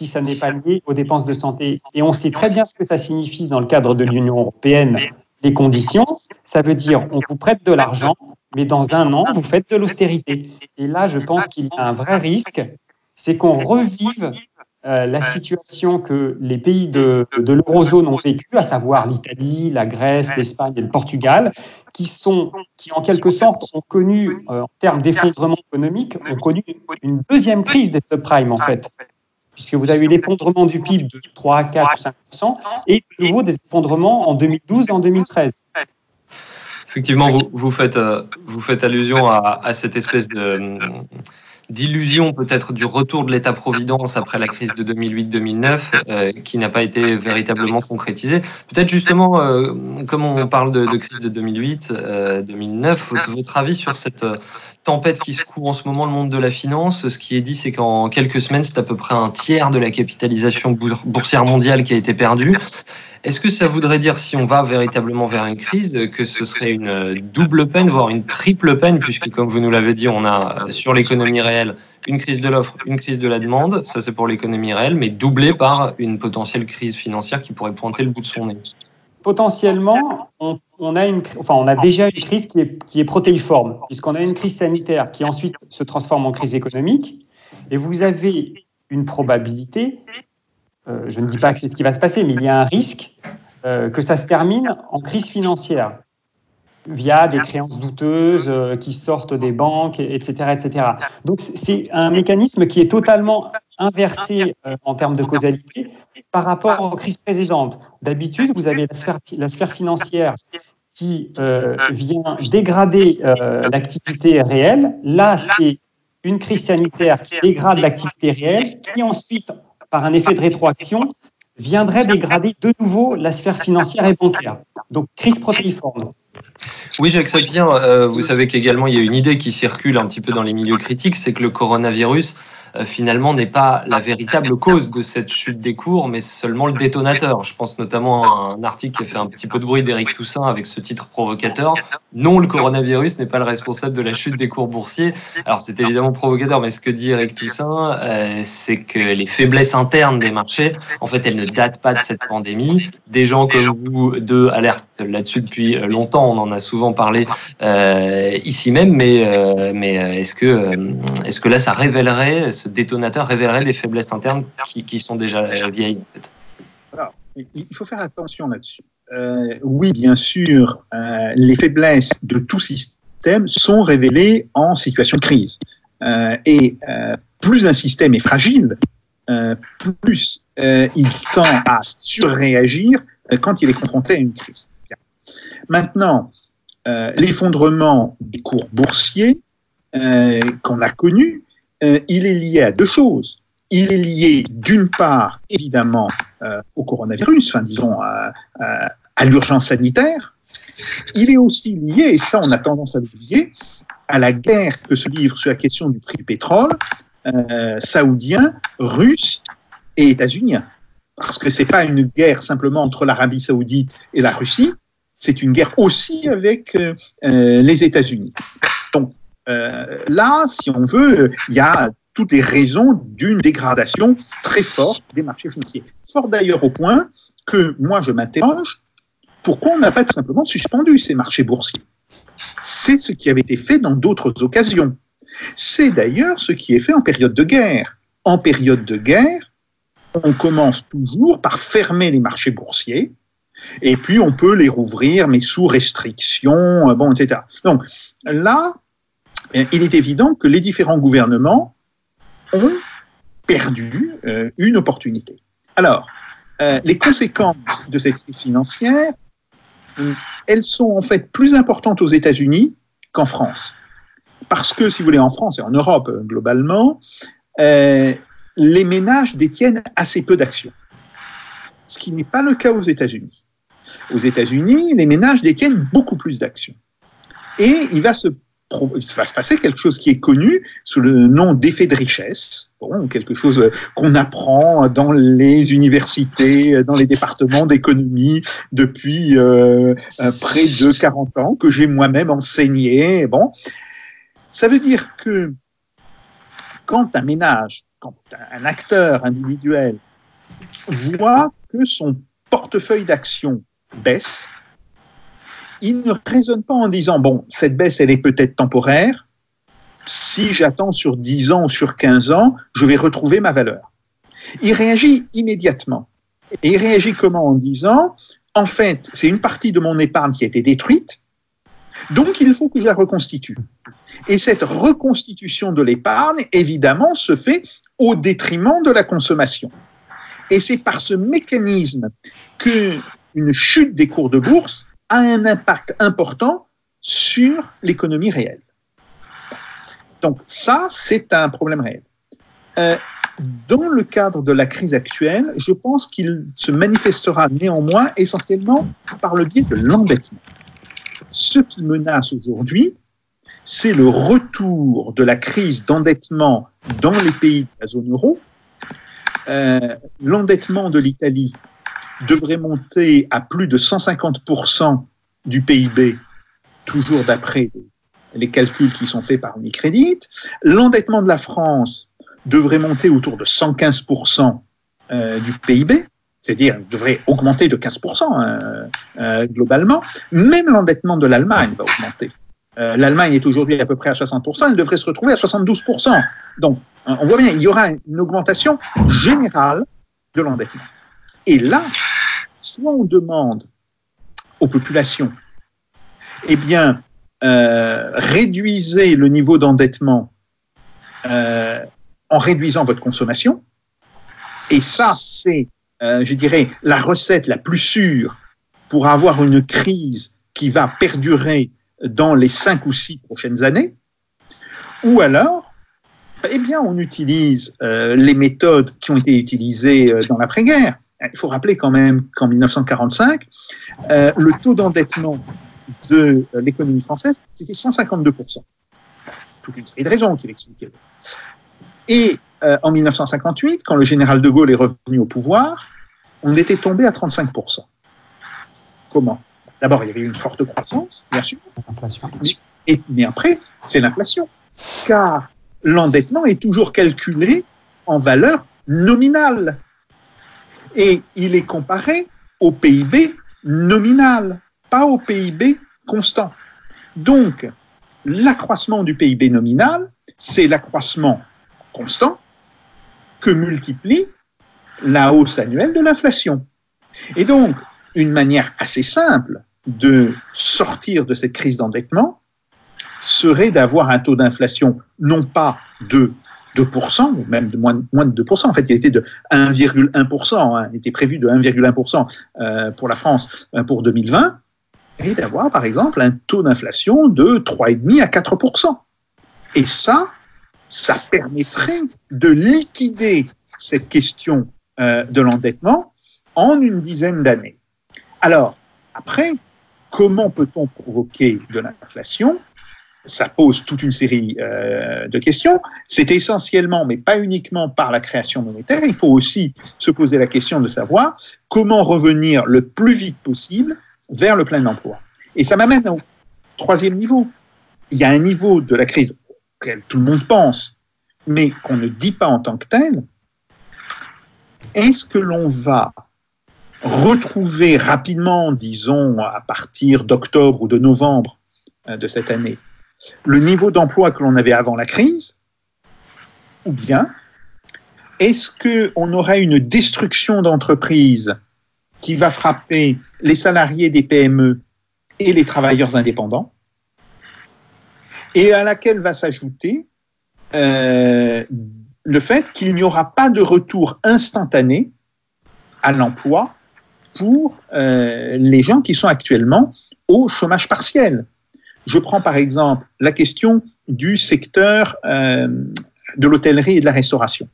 si ça n'est pas lié aux dépenses de santé. Et on sait très bien ce que ça signifie dans le cadre de l'Union européenne, les conditions. Ça veut dire on vous prête de l'argent, mais dans un an, vous faites de l'austérité. Et là, je pense qu'il y a un vrai risque, c'est qu'on revive euh, la situation que les pays de, de l'eurozone ont vécue, à savoir l'Italie, la Grèce, l'Espagne et le Portugal, qui sont, qui en quelque sorte ont connu, euh, en termes d'effondrement économique, ont connu une deuxième crise des subprimes en fait puisque vous avez eu l'effondrement du PIB de 3, 4, 5% et de nouveau des effondrements en 2012 et en 2013. Effectivement, vous, faites, euh, vous faites allusion à, cette espèce de d'illusion peut-être du retour de l'État-providence après la crise de 2008-2009 euh, qui n'a pas été véritablement concrétisée. Peut-être justement, euh, comme on parle de, crise de 2008-2009, votre avis sur cette tempête qui secoue en ce moment le monde de la finance. Ce qui est dit, c'est qu'en quelques semaines, c'est à peu près un tiers de la capitalisation boursière mondiale qui a été perdue. Est-ce que ça voudrait dire, si on va véritablement vers une crise, que ce serait une double peine, voire une triple peine, puisque comme vous nous l'avez dit, on a sur l'économie réelle une crise de l'offre, une crise de la demande, ça c'est pour l'économie réelle, mais doublée par une potentielle crise financière qui pourrait pointer le bout de son nez potentiellement, on, a une, enfin, on a déjà une crise qui est, qui est protéiforme, puisqu'on a une crise sanitaire qui ensuite se transforme en crise économique, et vous avez une probabilité, euh, je ne dis pas que c'est ce qui va se passer, mais il y a un risque euh, que ça se termine en crise financière via des créances douteuses euh, qui sortent des banques, etc. etc. Donc c'est un mécanisme qui est totalement inversé euh, en termes de causalité par rapport aux crises précédentes. D'habitude, vous avez la sphère, la sphère financière qui euh, vient dégrader l'activité réelle. Là, c'est une crise sanitaire qui dégrade l'activité réelle, qui ensuite, par un effet de rétroaction, viendrait dégrader de nouveau la sphère financière et bancaire. Donc, crise protéiforme. Oui, j'accepte bien. Euh, vous savez qu'également, il y a une idée qui circule un petit peu dans les milieux critiques, c'est que le coronavirus euh, finalement n'est pas la véritable cause de cette chute des cours, mais seulement le détonateur. Je pense notamment à un article qui a fait un petit peu de bruit d'Éric Toussaint avec ce titre provocateur. Non, le coronavirus n'est pas le responsable de la chute des cours boursiers. Alors c'est évidemment provocateur, mais ce que dit Éric Toussaint, euh, c'est que les faiblesses internes des marchés, en fait, elles ne datent pas de cette pandémie. Des gens comme vous deux alertent là-dessus depuis longtemps. On en a souvent parlé euh, ici même, mais, euh, mais est-ce que, est-ce que là, ça révélerait ce détonateur révélerait des faiblesses internes qui, sont déjà vieilles. il faut faire attention là-dessus. Euh, oui, bien sûr, euh, les faiblesses de tout système sont révélées en situation de crise. Euh, et plus un système est fragile, plus il tend à surréagir quand il est confronté à une crise. Maintenant, l'effondrement des cours boursiers qu'on a connu euh, il est lié à deux choses. Il est lié d'une part, évidemment, euh, au coronavirus, enfin disons à, l'urgence sanitaire. Il est aussi lié, et ça on a tendance à l'oublier, à la guerre que se livre sur la question du prix du pétrole euh, saoudien, russe et états-unien. Parce que c'est pas une guerre simplement entre l'Arabie saoudite et la Russie, c'est une guerre aussi avec les États-Unis. Donc là, si on veut, il y a toutes les raisons d'une dégradation très forte des marchés financiers. Fort d'ailleurs au point que moi je m'interroge, pourquoi on n'a pas tout simplement suspendu ces marchés boursiers? C'est ce qui avait été fait dans d'autres occasions. C'est d'ailleurs ce qui est fait en période de guerre. En période de guerre, on commence toujours par fermer les marchés boursiers, et puis on peut les rouvrir, mais sous restriction, bon, etc. Donc là, il est évident que les différents gouvernements ont perdu euh, une opportunité. Alors, euh, les conséquences de cette crise financière, elles sont en fait plus importantes aux États-Unis qu'en France. Parce que, si vous voulez, en France et en Europe euh, globalement, euh, les ménages détiennent assez peu d'actions. Ce qui n'est pas le cas aux États-Unis. Aux États-Unis, les ménages détiennent beaucoup plus d'actions. Et il va se il va se passer quelque chose qui est connu sous le nom d'effet de richesse, bon, quelque chose qu'on apprend dans les universités, dans les départements d'économie depuis euh, près de 40 ans, que j'ai moi-même enseigné. Bon, ça veut dire que quand un ménage, quand un acteur individuel voit que son portefeuille d'actions baisse, il ne raisonne pas en disant, bon, cette baisse, elle est peut-être temporaire. Si j'attends sur 10 ans ou sur 15 ans, je vais retrouver ma valeur. Il réagit immédiatement. Et il réagit comment En disant, en fait, c'est une partie de mon épargne qui a été détruite, donc il faut que je la reconstitue. Et cette reconstitution de l'épargne, évidemment, se fait au détriment de la consommation. Et c'est par ce mécanisme que une chute des cours de bourse a un impact important sur l'économie réelle. Donc ça, c'est un problème réel. Euh, dans le cadre de la crise actuelle, je pense qu'il se manifestera néanmoins essentiellement par le biais de l'endettement. Ce qui menace aujourd'hui, c'est le retour de la crise d'endettement dans les pays de la zone euro. Euh, l'endettement de l'Italie devrait monter à plus de 150% du PIB, toujours d'après les calculs qui sont faits par Unicredit. L'endettement de la France devrait monter autour de 115% euh, du PIB, c'est-à-dire devrait augmenter de 15% euh, euh, globalement. Même l'endettement de l'Allemagne va augmenter. Euh, L'Allemagne est aujourd'hui à peu près à 60%, elle devrait se retrouver à 72%. Donc, on voit bien, il y aura une augmentation générale de l'endettement. Et là, soit on demande aux populations, eh bien, euh, réduisez le niveau d'endettement euh, en réduisant votre consommation. Et ça, c'est, euh, je dirais, la recette la plus sûre pour avoir une crise qui va perdurer dans les cinq ou six prochaines années. Ou alors, eh bien, on utilise les méthodes qui ont été utilisées dans l'après-guerre. Il faut rappeler quand même qu'en 1945, euh, le taux d'endettement de l'économie française, c'était 152%. Toute une série de raisons qu'il expliquait. Et euh, en 1958, quand le général de Gaulle est revenu au pouvoir, on était tombé à 35%. Comment? D'abord, il y avait une forte croissance, bien sûr. Et, mais après, c'est l'inflation. Car l'endettement est toujours calculé en valeur nominale. Et il est comparé au PIB nominal, pas au PIB constant. Donc, l'accroissement du PIB nominal, c'est l'accroissement constant que multiplie la hausse annuelle de l'inflation. Et donc, une manière assez simple de sortir de cette crise d'endettement serait d'avoir un taux d'inflation non pas de 2%, ou même de moins, moins de 2%. En fait, il était de 1,1%. Hein, il était prévu de 1,1% euh, pour la France euh, pour 2020, et d'avoir, par exemple, un taux d'inflation de 3,5% à 4%. Et ça, ça permettrait de liquider cette question euh, de l'endettement en une dizaine d'années. Alors, après, comment peut-on provoquer de l'inflation Ça pose toute une série euh, de questions. C'est essentiellement, mais pas uniquement par la création monétaire, il faut aussi se poser la question de savoir comment revenir le plus vite possible vers le plein emploi. Et ça m'amène au troisième niveau. Il y a un niveau de la crise auquel tout le monde pense, mais qu'on ne dit pas en tant que tel. Est-ce que l'on va retrouver rapidement, disons à partir d'octobre ou de novembre euh, de cette année, le niveau d'emploi que l'on avait avant la crise Ou bien est-ce qu'on aura une destruction d'entreprises qui va frapper les salariés des PME et les travailleurs indépendants et à laquelle va s'ajouter euh, le fait qu'il n'y aura pas de retour instantané à l'emploi pour euh, les gens qui sont actuellement au chômage partiel? Je prends par exemple la question du secteur euh, de l'hôtellerie et de la restauration.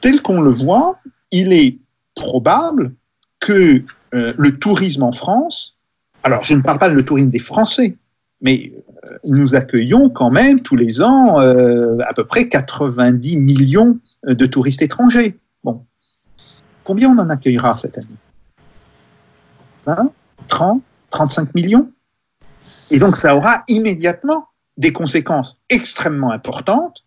Tel qu'on le voit, il est probable que euh, le tourisme en France, alors je ne parle pas de le tourisme des Français, mais euh, nous accueillons quand même tous les ans à peu près 90 millions de touristes étrangers. Combien on en accueillera cette année? 20, 30, 35 millions Et donc ça aura immédiatement des conséquences extrêmement importantes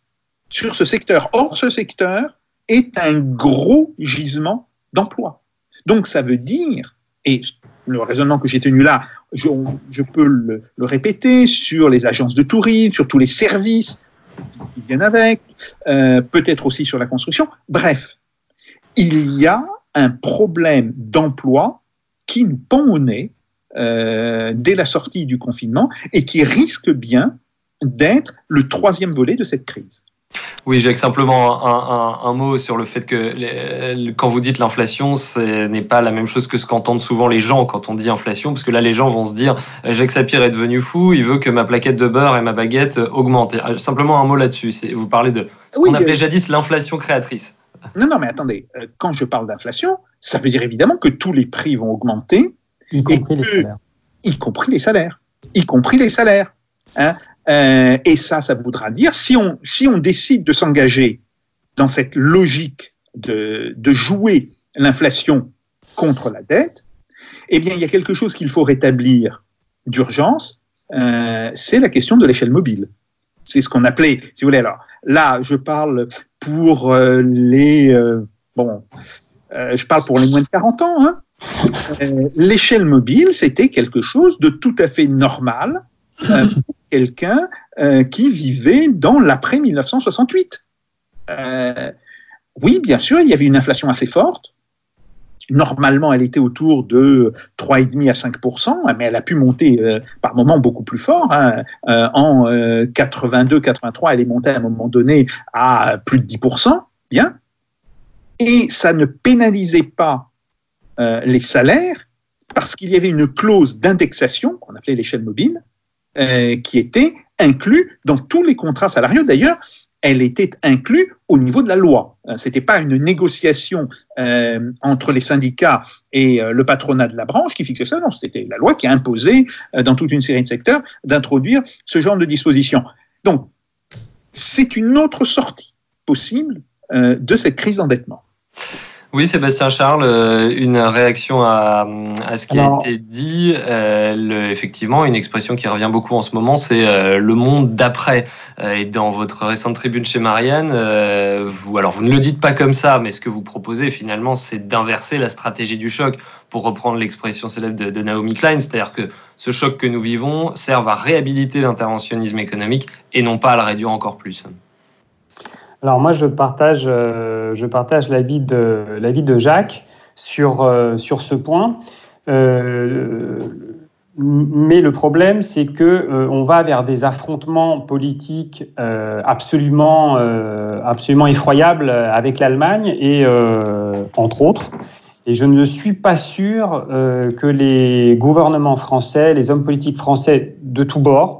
sur ce secteur. Or, ce secteur est un gros gisement d'emploi. Donc ça veut dire, et le raisonnement que j'ai tenu là, je, peux le, le, répéter sur les agences de tourisme, sur tous les services qui viennent avec, euh, peut-être aussi sur la construction. Bref, il y a un problème d'emploi qui nous pend au nez euh, dès la sortie du confinement et qui risque bien d'être le troisième volet de cette crise. Oui, Jacques, simplement un, un, un, mot sur le fait que les, quand vous dites l'inflation, ce n'est pas la même chose que ce qu'entendent souvent les gens quand on dit inflation, parce que là, les gens vont se dire Jacques Sapir est devenu fou, il veut que ma plaquette de beurre et ma baguette augmentent. Simplement un mot là-dessus. Vous parlez de ce oui, qu'on appelait jadis l'inflation créatrice. Non, non, mais attendez, euh, quand je parle d'inflation, ça veut dire évidemment que tous les prix vont augmenter, y compris, que, les, salaires. y compris les salaires. Y compris les salaires. Hein euh, et ça, ça voudra dire, si on, si on décide de s'engager dans cette logique de, de jouer l'inflation contre la dette, eh bien, il y a quelque chose qu'il faut rétablir d'urgence, euh, c'est la question de l'échelle mobile. C'est ce qu'on appelait, si vous voulez, alors là, je parle pour euh, les, bon, je parle pour les moins de 40 ans, hein. L'échelle mobile, c'était quelque chose de tout à fait normal quelqu'un euh, qui vivait dans l'après 1968. Euh, oui, bien sûr, il y avait une inflation assez forte. Normalement, elle était autour de 3,5% à 5% mais elle a pu monter euh, par moments beaucoup plus fort. Hein. Euh, en 82-83, elle est montée à un moment donné à plus de 10% bien. Et ça ne pénalisait pas les salaires parce qu'il y avait une clause d'indexation qu'on appelait l'échelle mobile euh, qui était inclus dans tous les contrats salariaux. D'ailleurs, elle était inclue au niveau de la loi. Euh, Ce n'était pas une négociation euh, entre les syndicats et euh, le patronat de la branche qui fixait ça, non, c'était la loi qui a imposé euh, dans toute une série de secteurs d'introduire ce genre de dispositions. Donc, c'est une autre sortie possible euh, de cette crise d'endettement. Oui, Sébastien Charles, euh, une réaction à, à ce qui Alors, a été dit. Euh, le, effectivement, une expression qui revient beaucoup en ce moment, c'est euh, le monde d'après. Euh, et dans votre récente tribune chez Marianne, vous, alors vous ne le dites pas comme ça, mais ce que vous proposez finalement, c'est d'inverser la stratégie du choc, pour reprendre l'expression célèbre de, de Naomi Klein, c'est-à-dire que ce choc que nous vivons serve à réhabiliter l'interventionnisme économique et non pas à le réduire encore plus. Alors moi, je partage, euh, je partage l'avis de, l'avis de Jacques sur, euh, sur ce point. Euh, mais le problème, c'est que on va vers des affrontements politiques absolument, absolument effroyables avec l'Allemagne et entre autres. Et je ne suis pas sûr que les gouvernements français, les hommes politiques français de tous bords,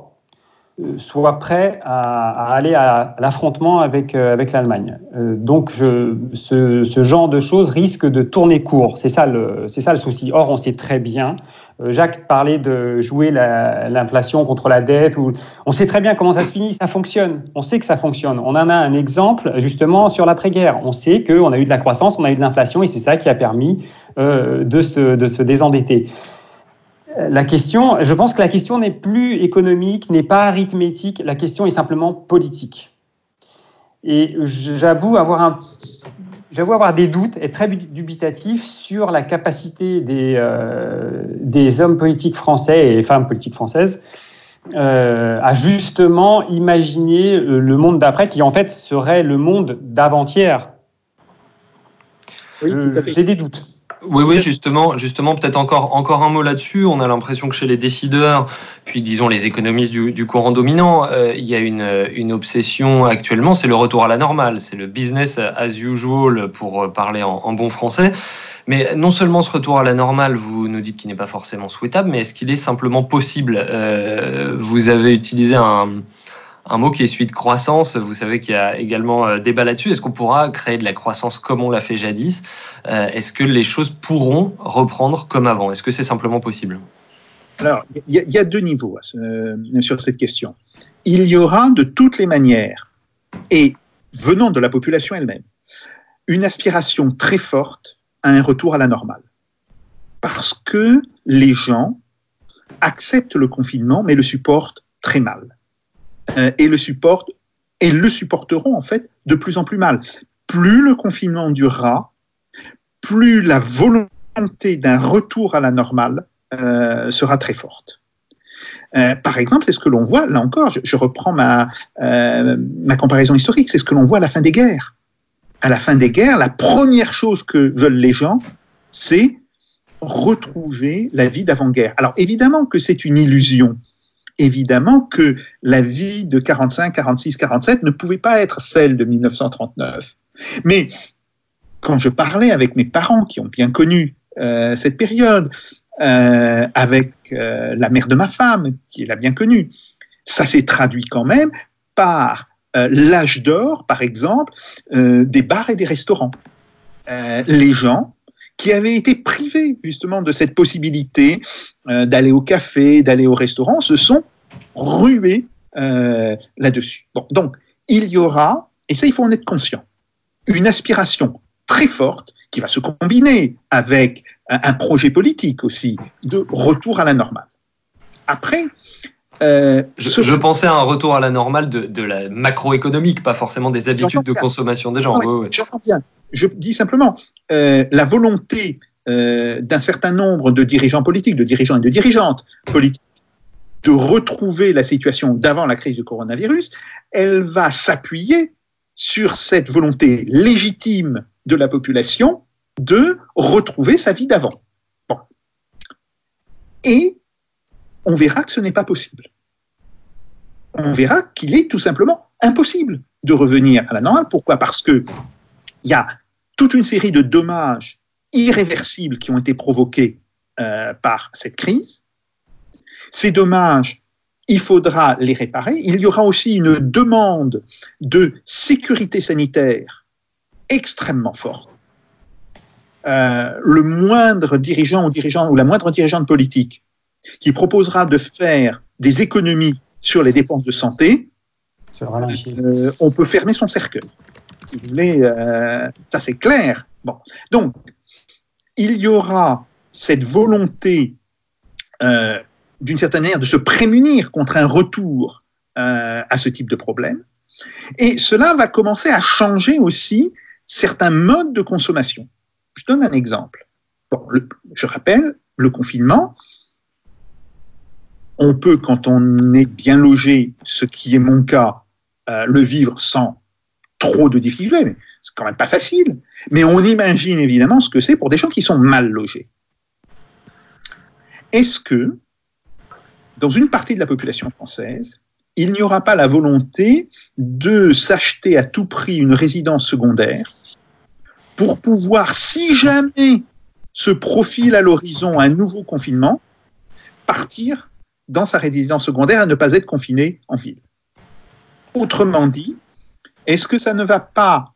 soit prêt à, aller à, l'affrontement avec, avec l'Allemagne. donc je, ce, ce, genre de choses risque de tourner court. C'est ça, le, ça le souci. Or, on sait très bien euh, Jacques parlait de jouer l'inflation contre la dette. On sait très bien comment ça se finit, ça fonctionne. On sait que ça fonctionne. On en a un exemple justement sur l'après-guerre. On sait qu'on a eu de la croissance, on a eu de l'inflation et c'est ça qui a permis euh, de, se, de se désendetter. La question, je pense que la question n'est plus économique, n'est pas arithmétique, la question est simplement politique. Et j'avoue avoir un j'avoue avoir des doutes, et très dubitatif sur la capacité des, euh, des hommes politiques français et femmes politiques françaises euh, à justement imaginer le monde d'après, qui en fait serait le monde d'avant-hier. Oui, J'ai des doutes. Oui, oui, justement, justement, peut-être encore, encore un mot là-dessus. On a l'impression que chez les décideurs, puis disons les économistes du, courant dominant, euh, il y a une, une obsession actuellement, c'est le retour à la normale, c'est le business as usual pour parler en, bon français. Mais non seulement ce retour à la normale, vous nous dites qu'il n'est pas forcément souhaitable, mais est-ce qu'il est simplement possible? Euh, Vous avez utilisé un, un mot qui est celui de croissance. Vous savez qu'il y a également euh, débat là-dessus. Est-ce qu'on pourra créer de la croissance comme on l'a fait jadis? Euh, Est-ce que les choses pourront reprendre comme avant? Est-ce que c'est simplement possible? Alors, il y, a deux niveaux euh, sur cette question. Il y aura de toutes les manières, et venant de la population elle-même, une aspiration très forte à un retour à la normale. Parce que les gens acceptent le confinement, mais le supportent très mal. Euh, et le supportent et le supporteront en fait de plus en plus mal. Plus le confinement durera, plus la volonté d'un retour à la normale euh, sera très forte. Euh, par exemple, c'est ce que l'on voit, là encore, je, reprends ma, ma comparaison historique, c'est ce que l'on voit à la fin des guerres. À la fin des guerres, la première chose que veulent les gens, c'est retrouver la vie d'avant-guerre. Alors évidemment que c'est une illusion, évidemment que la vie de 45, 46, 47 ne pouvait pas être celle de 1939. Mais quand je parlais avec mes parents qui ont bien connu euh, cette période, euh, avec euh, la mère de ma femme qui l'a bien connue, ça s'est traduit quand même par l'âge d'or, par exemple, des bars et des restaurants. les gens qui avaient été privés justement de cette possibilité euh, d'aller au café, d'aller au restaurant, se sont rués euh, là-dessus. Bon, donc, il y aura, et ça il faut en être conscient, une aspiration très forte qui va se combiner avec un, projet politique aussi de retour à la normale. Après, euh, je, pensais à un retour à la normale de, la macroéconomique, pas forcément des habitudes de consommation des gens. J'entends bien. Je dis simplement, euh, la volonté euh, d'un certain nombre de dirigeants politiques, de dirigeants et de dirigeantes politiques, de retrouver la situation d'avant la crise du coronavirus, elle va s'appuyer sur cette volonté légitime de la population de retrouver sa vie d'avant. Bon. Et on verra que ce n'est pas possible. On verra qu'il est tout simplement impossible de revenir à la normale. Pourquoi? Parce que il y a toute une série de dommages irréversibles qui ont été provoqués euh, par cette crise. Ces dommages, il faudra les réparer. Il y aura aussi une demande de sécurité sanitaire extrêmement forte. Euh, le moindre dirigeant ou dirigeant ou la moindre dirigeante politique qui proposera de faire des économies sur les dépenses de santé, euh, on peut fermer son cercueil vous voulez, euh, ça c'est clair. Bon. Donc, il y aura cette volonté, euh, d'une certaine manière, de se prémunir contre un retour euh, à ce type de problème. Et cela va commencer à changer aussi certains modes de consommation. Je donne un exemple. Bon, je rappelle, le confinement, on peut, quand on est bien logé, ce qui est mon cas, le vivre sans trop de difficultés, mais c'est quand même pas facile. Mais on imagine évidemment ce que c'est pour des gens qui sont mal logés. Est-ce que, dans une partie de la population française, il n'y aura pas la volonté de s'acheter à tout prix une résidence secondaire pour pouvoir, si jamais se profile à l'horizon un nouveau confinement, partir dans sa résidence secondaire à ne pas être confiné en ville? Autrement dit, est-ce que ça ne va pas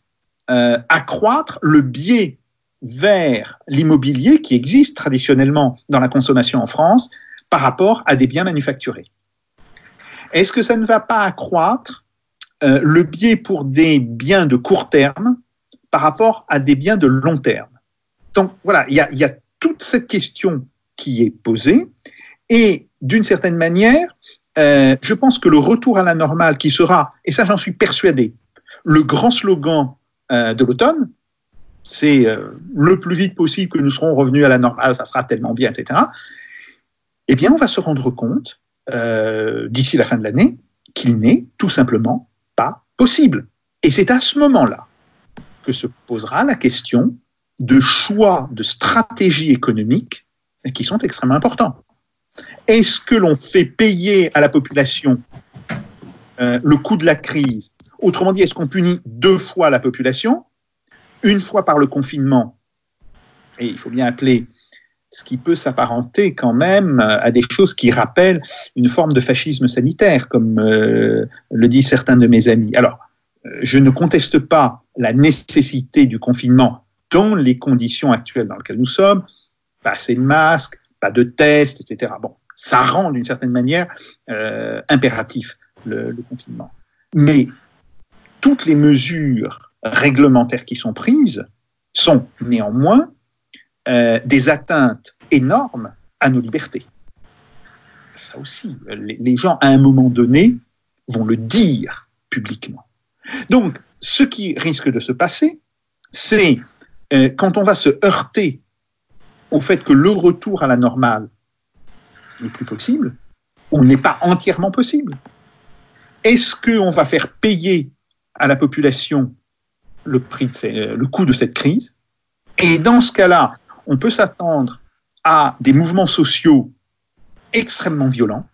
euh, accroître le biais vers l'immobilier qui existe traditionnellement dans la consommation en France par rapport à des biens manufacturés? Est-ce que ça ne va pas accroître euh, le biais pour des biens de court terme par rapport à des biens de long terme? Donc voilà, il y a, toute cette question qui est posée et d'une certaine manière, euh, je pense que le retour à la normale qui sera, et ça j'en suis persuadé, le grand slogan euh, de l'automne, c'est euh, le plus vite possible que nous serons revenus à la normale, ça sera tellement bien, etc. Eh bien, on va se rendre compte euh, d'ici la fin de l'année qu'il n'est tout simplement pas possible. Et c'est à ce moment-là que se posera la question de choix de stratégie économique qui sont extrêmement importants. Est-ce que l'on fait payer à la population le coût de la crise Autrement dit, est-ce qu'on punit deux fois la population Une fois par le confinement, et il faut bien appeler ce qui peut s'apparenter quand même à des choses qui rappellent une forme de fascisme sanitaire, comme euh, le disent certains de mes amis. Alors, euh, je ne conteste pas la nécessité du confinement dans les conditions actuelles dans lesquelles nous sommes, pas assez de masques, pas de tests, etc. Bon, ça rend d'une certaine manière euh, impératif le, le, confinement. Mais toutes les mesures réglementaires qui sont prises sont néanmoins euh, des atteintes énormes à nos libertés. Ça aussi, les, gens, à un moment donné, vont le dire publiquement. Donc, ce qui risque de se passer, c'est euh, quand on va se heurter au fait que le retour à la normale n'est plus possible, ou n'est pas entièrement possible. Est-ce qu'on va faire payer à la population le, prix de ces, le coût de cette crise Et dans ce cas-là, on peut s'attendre à des mouvements sociaux extrêmement violents.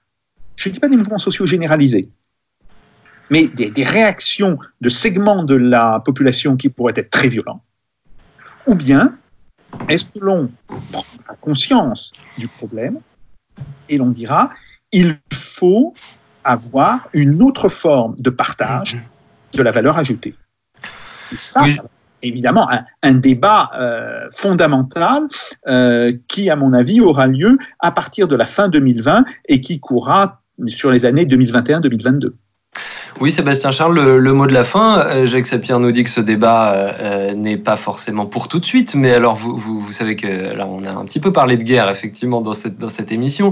Je ne dis pas des mouvements sociaux généralisés, mais des, réactions de segments de la population qui pourraient être très violents. Ou bien, est-ce que l'on prendra conscience du problème et l'on dira il faut avoir une autre forme de partage de la valeur ajoutée. Et ça, oui. ça évidemment un, un débat euh, fondamental euh, qui, à mon avis, aura lieu à partir de la fin 2020 et qui courra sur les années 2021-2022. Oui, Sébastien Charles, le, mot de la fin. Euh, Jacques Sapir nous dit que ce débat euh, n'est pas forcément pour tout de suite, mais alors vous, savez que là, on a un petit peu parlé de guerre effectivement dans cette, émission.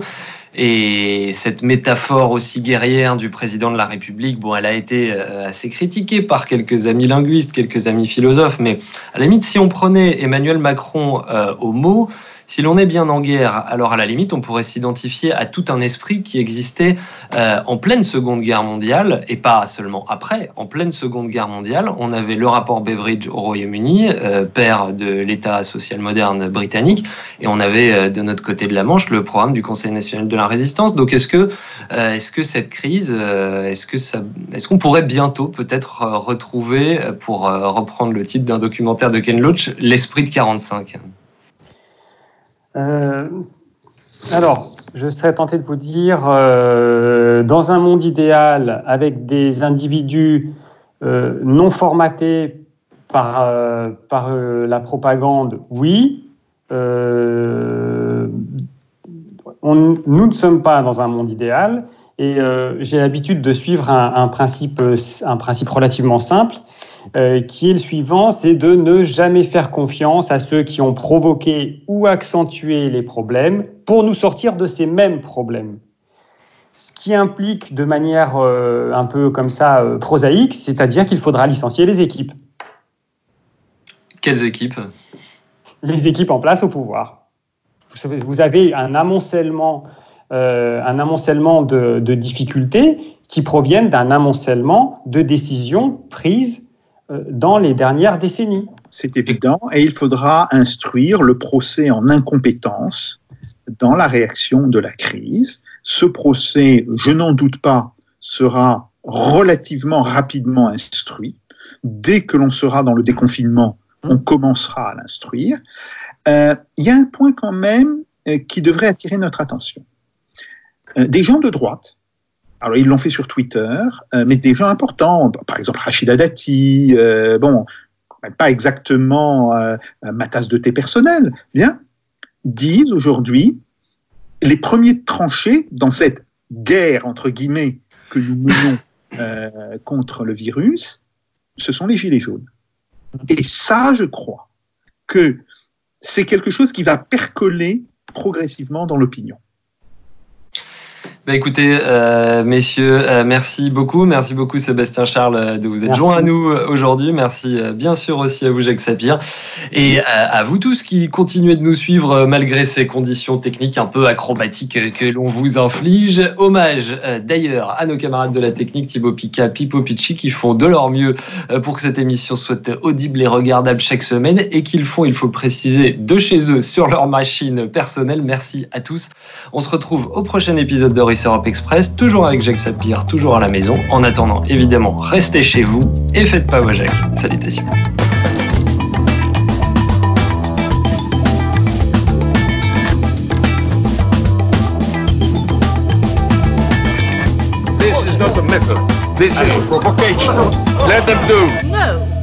Et cette métaphore aussi guerrière du président de la République, bon, elle a été euh, assez critiquée par quelques amis linguistes, quelques amis philosophes, mais à la limite, si on prenait Emmanuel Macron euh, au mot, si l'on est bien en guerre, alors à la limite, on pourrait s'identifier à tout un esprit qui existait euh, en pleine Seconde Guerre mondiale, et pas seulement après, en pleine Seconde Guerre mondiale. On avait le rapport Beveridge au Royaume-Uni, euh, père de l'État social moderne britannique, et on avait euh, de notre côté de la Manche le programme du Conseil national de la résistance. Donc est-ce que, est-ce que cette crise, est-ce que est-ce qu'on pourrait bientôt peut-être retrouver, pour reprendre le titre d'un documentaire de Ken Loach, l'esprit de 45 euh, alors, je serais tenté de vous dire, euh, dans un monde idéal, avec des individus euh, non formatés par, la propagande, oui. Nous ne sommes pas dans un monde idéal. Et j'ai l'habitude de suivre principe, un principe relativement simple, euh, qui est le suivant, c'est de ne jamais faire confiance à ceux qui ont provoqué ou accentué les problèmes pour nous sortir de ces mêmes problèmes. Ce qui implique de manière euh, un peu comme ça euh, prosaïque, c'est-à-dire qu'il faudra licencier les équipes. Quelles équipes? Les équipes en place au pouvoir. Vous avez un amoncellement, un amoncellement de, de difficultés qui proviennent d'un amoncellement de décisions prises dans les dernières décennies. C'est évident, et il faudra instruire le procès en incompétence dans la réaction de la crise. Ce procès, je n'en doute pas, sera relativement rapidement instruit. Dès que l'on sera dans le déconfinement, on commencera à l'instruire. Euh, il y a un point quand même euh, qui devrait attirer notre attention. euh, des gens de droite. Alors, ils l'ont fait sur Twitter, euh, mais des gens importants, par exemple Rachida Dati, euh, bon, pas exactement euh, ma tasse de thé personnelle, bien, disent aujourd'hui les premiers tranchés dans cette guerre, entre guillemets, que nous menons (laughs) euh, contre le virus, ce sont les gilets jaunes. Et ça, je crois que c'est quelque chose qui va percoler progressivement dans l'opinion. Bah écoutez, euh, messieurs, euh, merci beaucoup. Merci beaucoup Sébastien Charles euh, de vous être Merci. joint à nous aujourd'hui. Merci euh, bien sûr aussi à vous Jacques Sapir et à vous tous qui continuez de nous suivre malgré ces conditions techniques un peu acrobatiques que l'on vous inflige. Hommage d'ailleurs à nos camarades de la technique Thibaut Pica, Pipo Picci qui font de leur mieux pour que cette émission soit audible et regardable chaque semaine et qu'ils font, il faut le préciser, de chez eux sur leur machine personnelle. Merci à tous. On se retrouve au prochain épisode de Europe Express, toujours avec Jacques Sapir, toujours à la maison. En attendant, évidemment, restez chez vous et faites pas vos Jacques. Salutations. This is not a method. This is provocation. Let them do. No.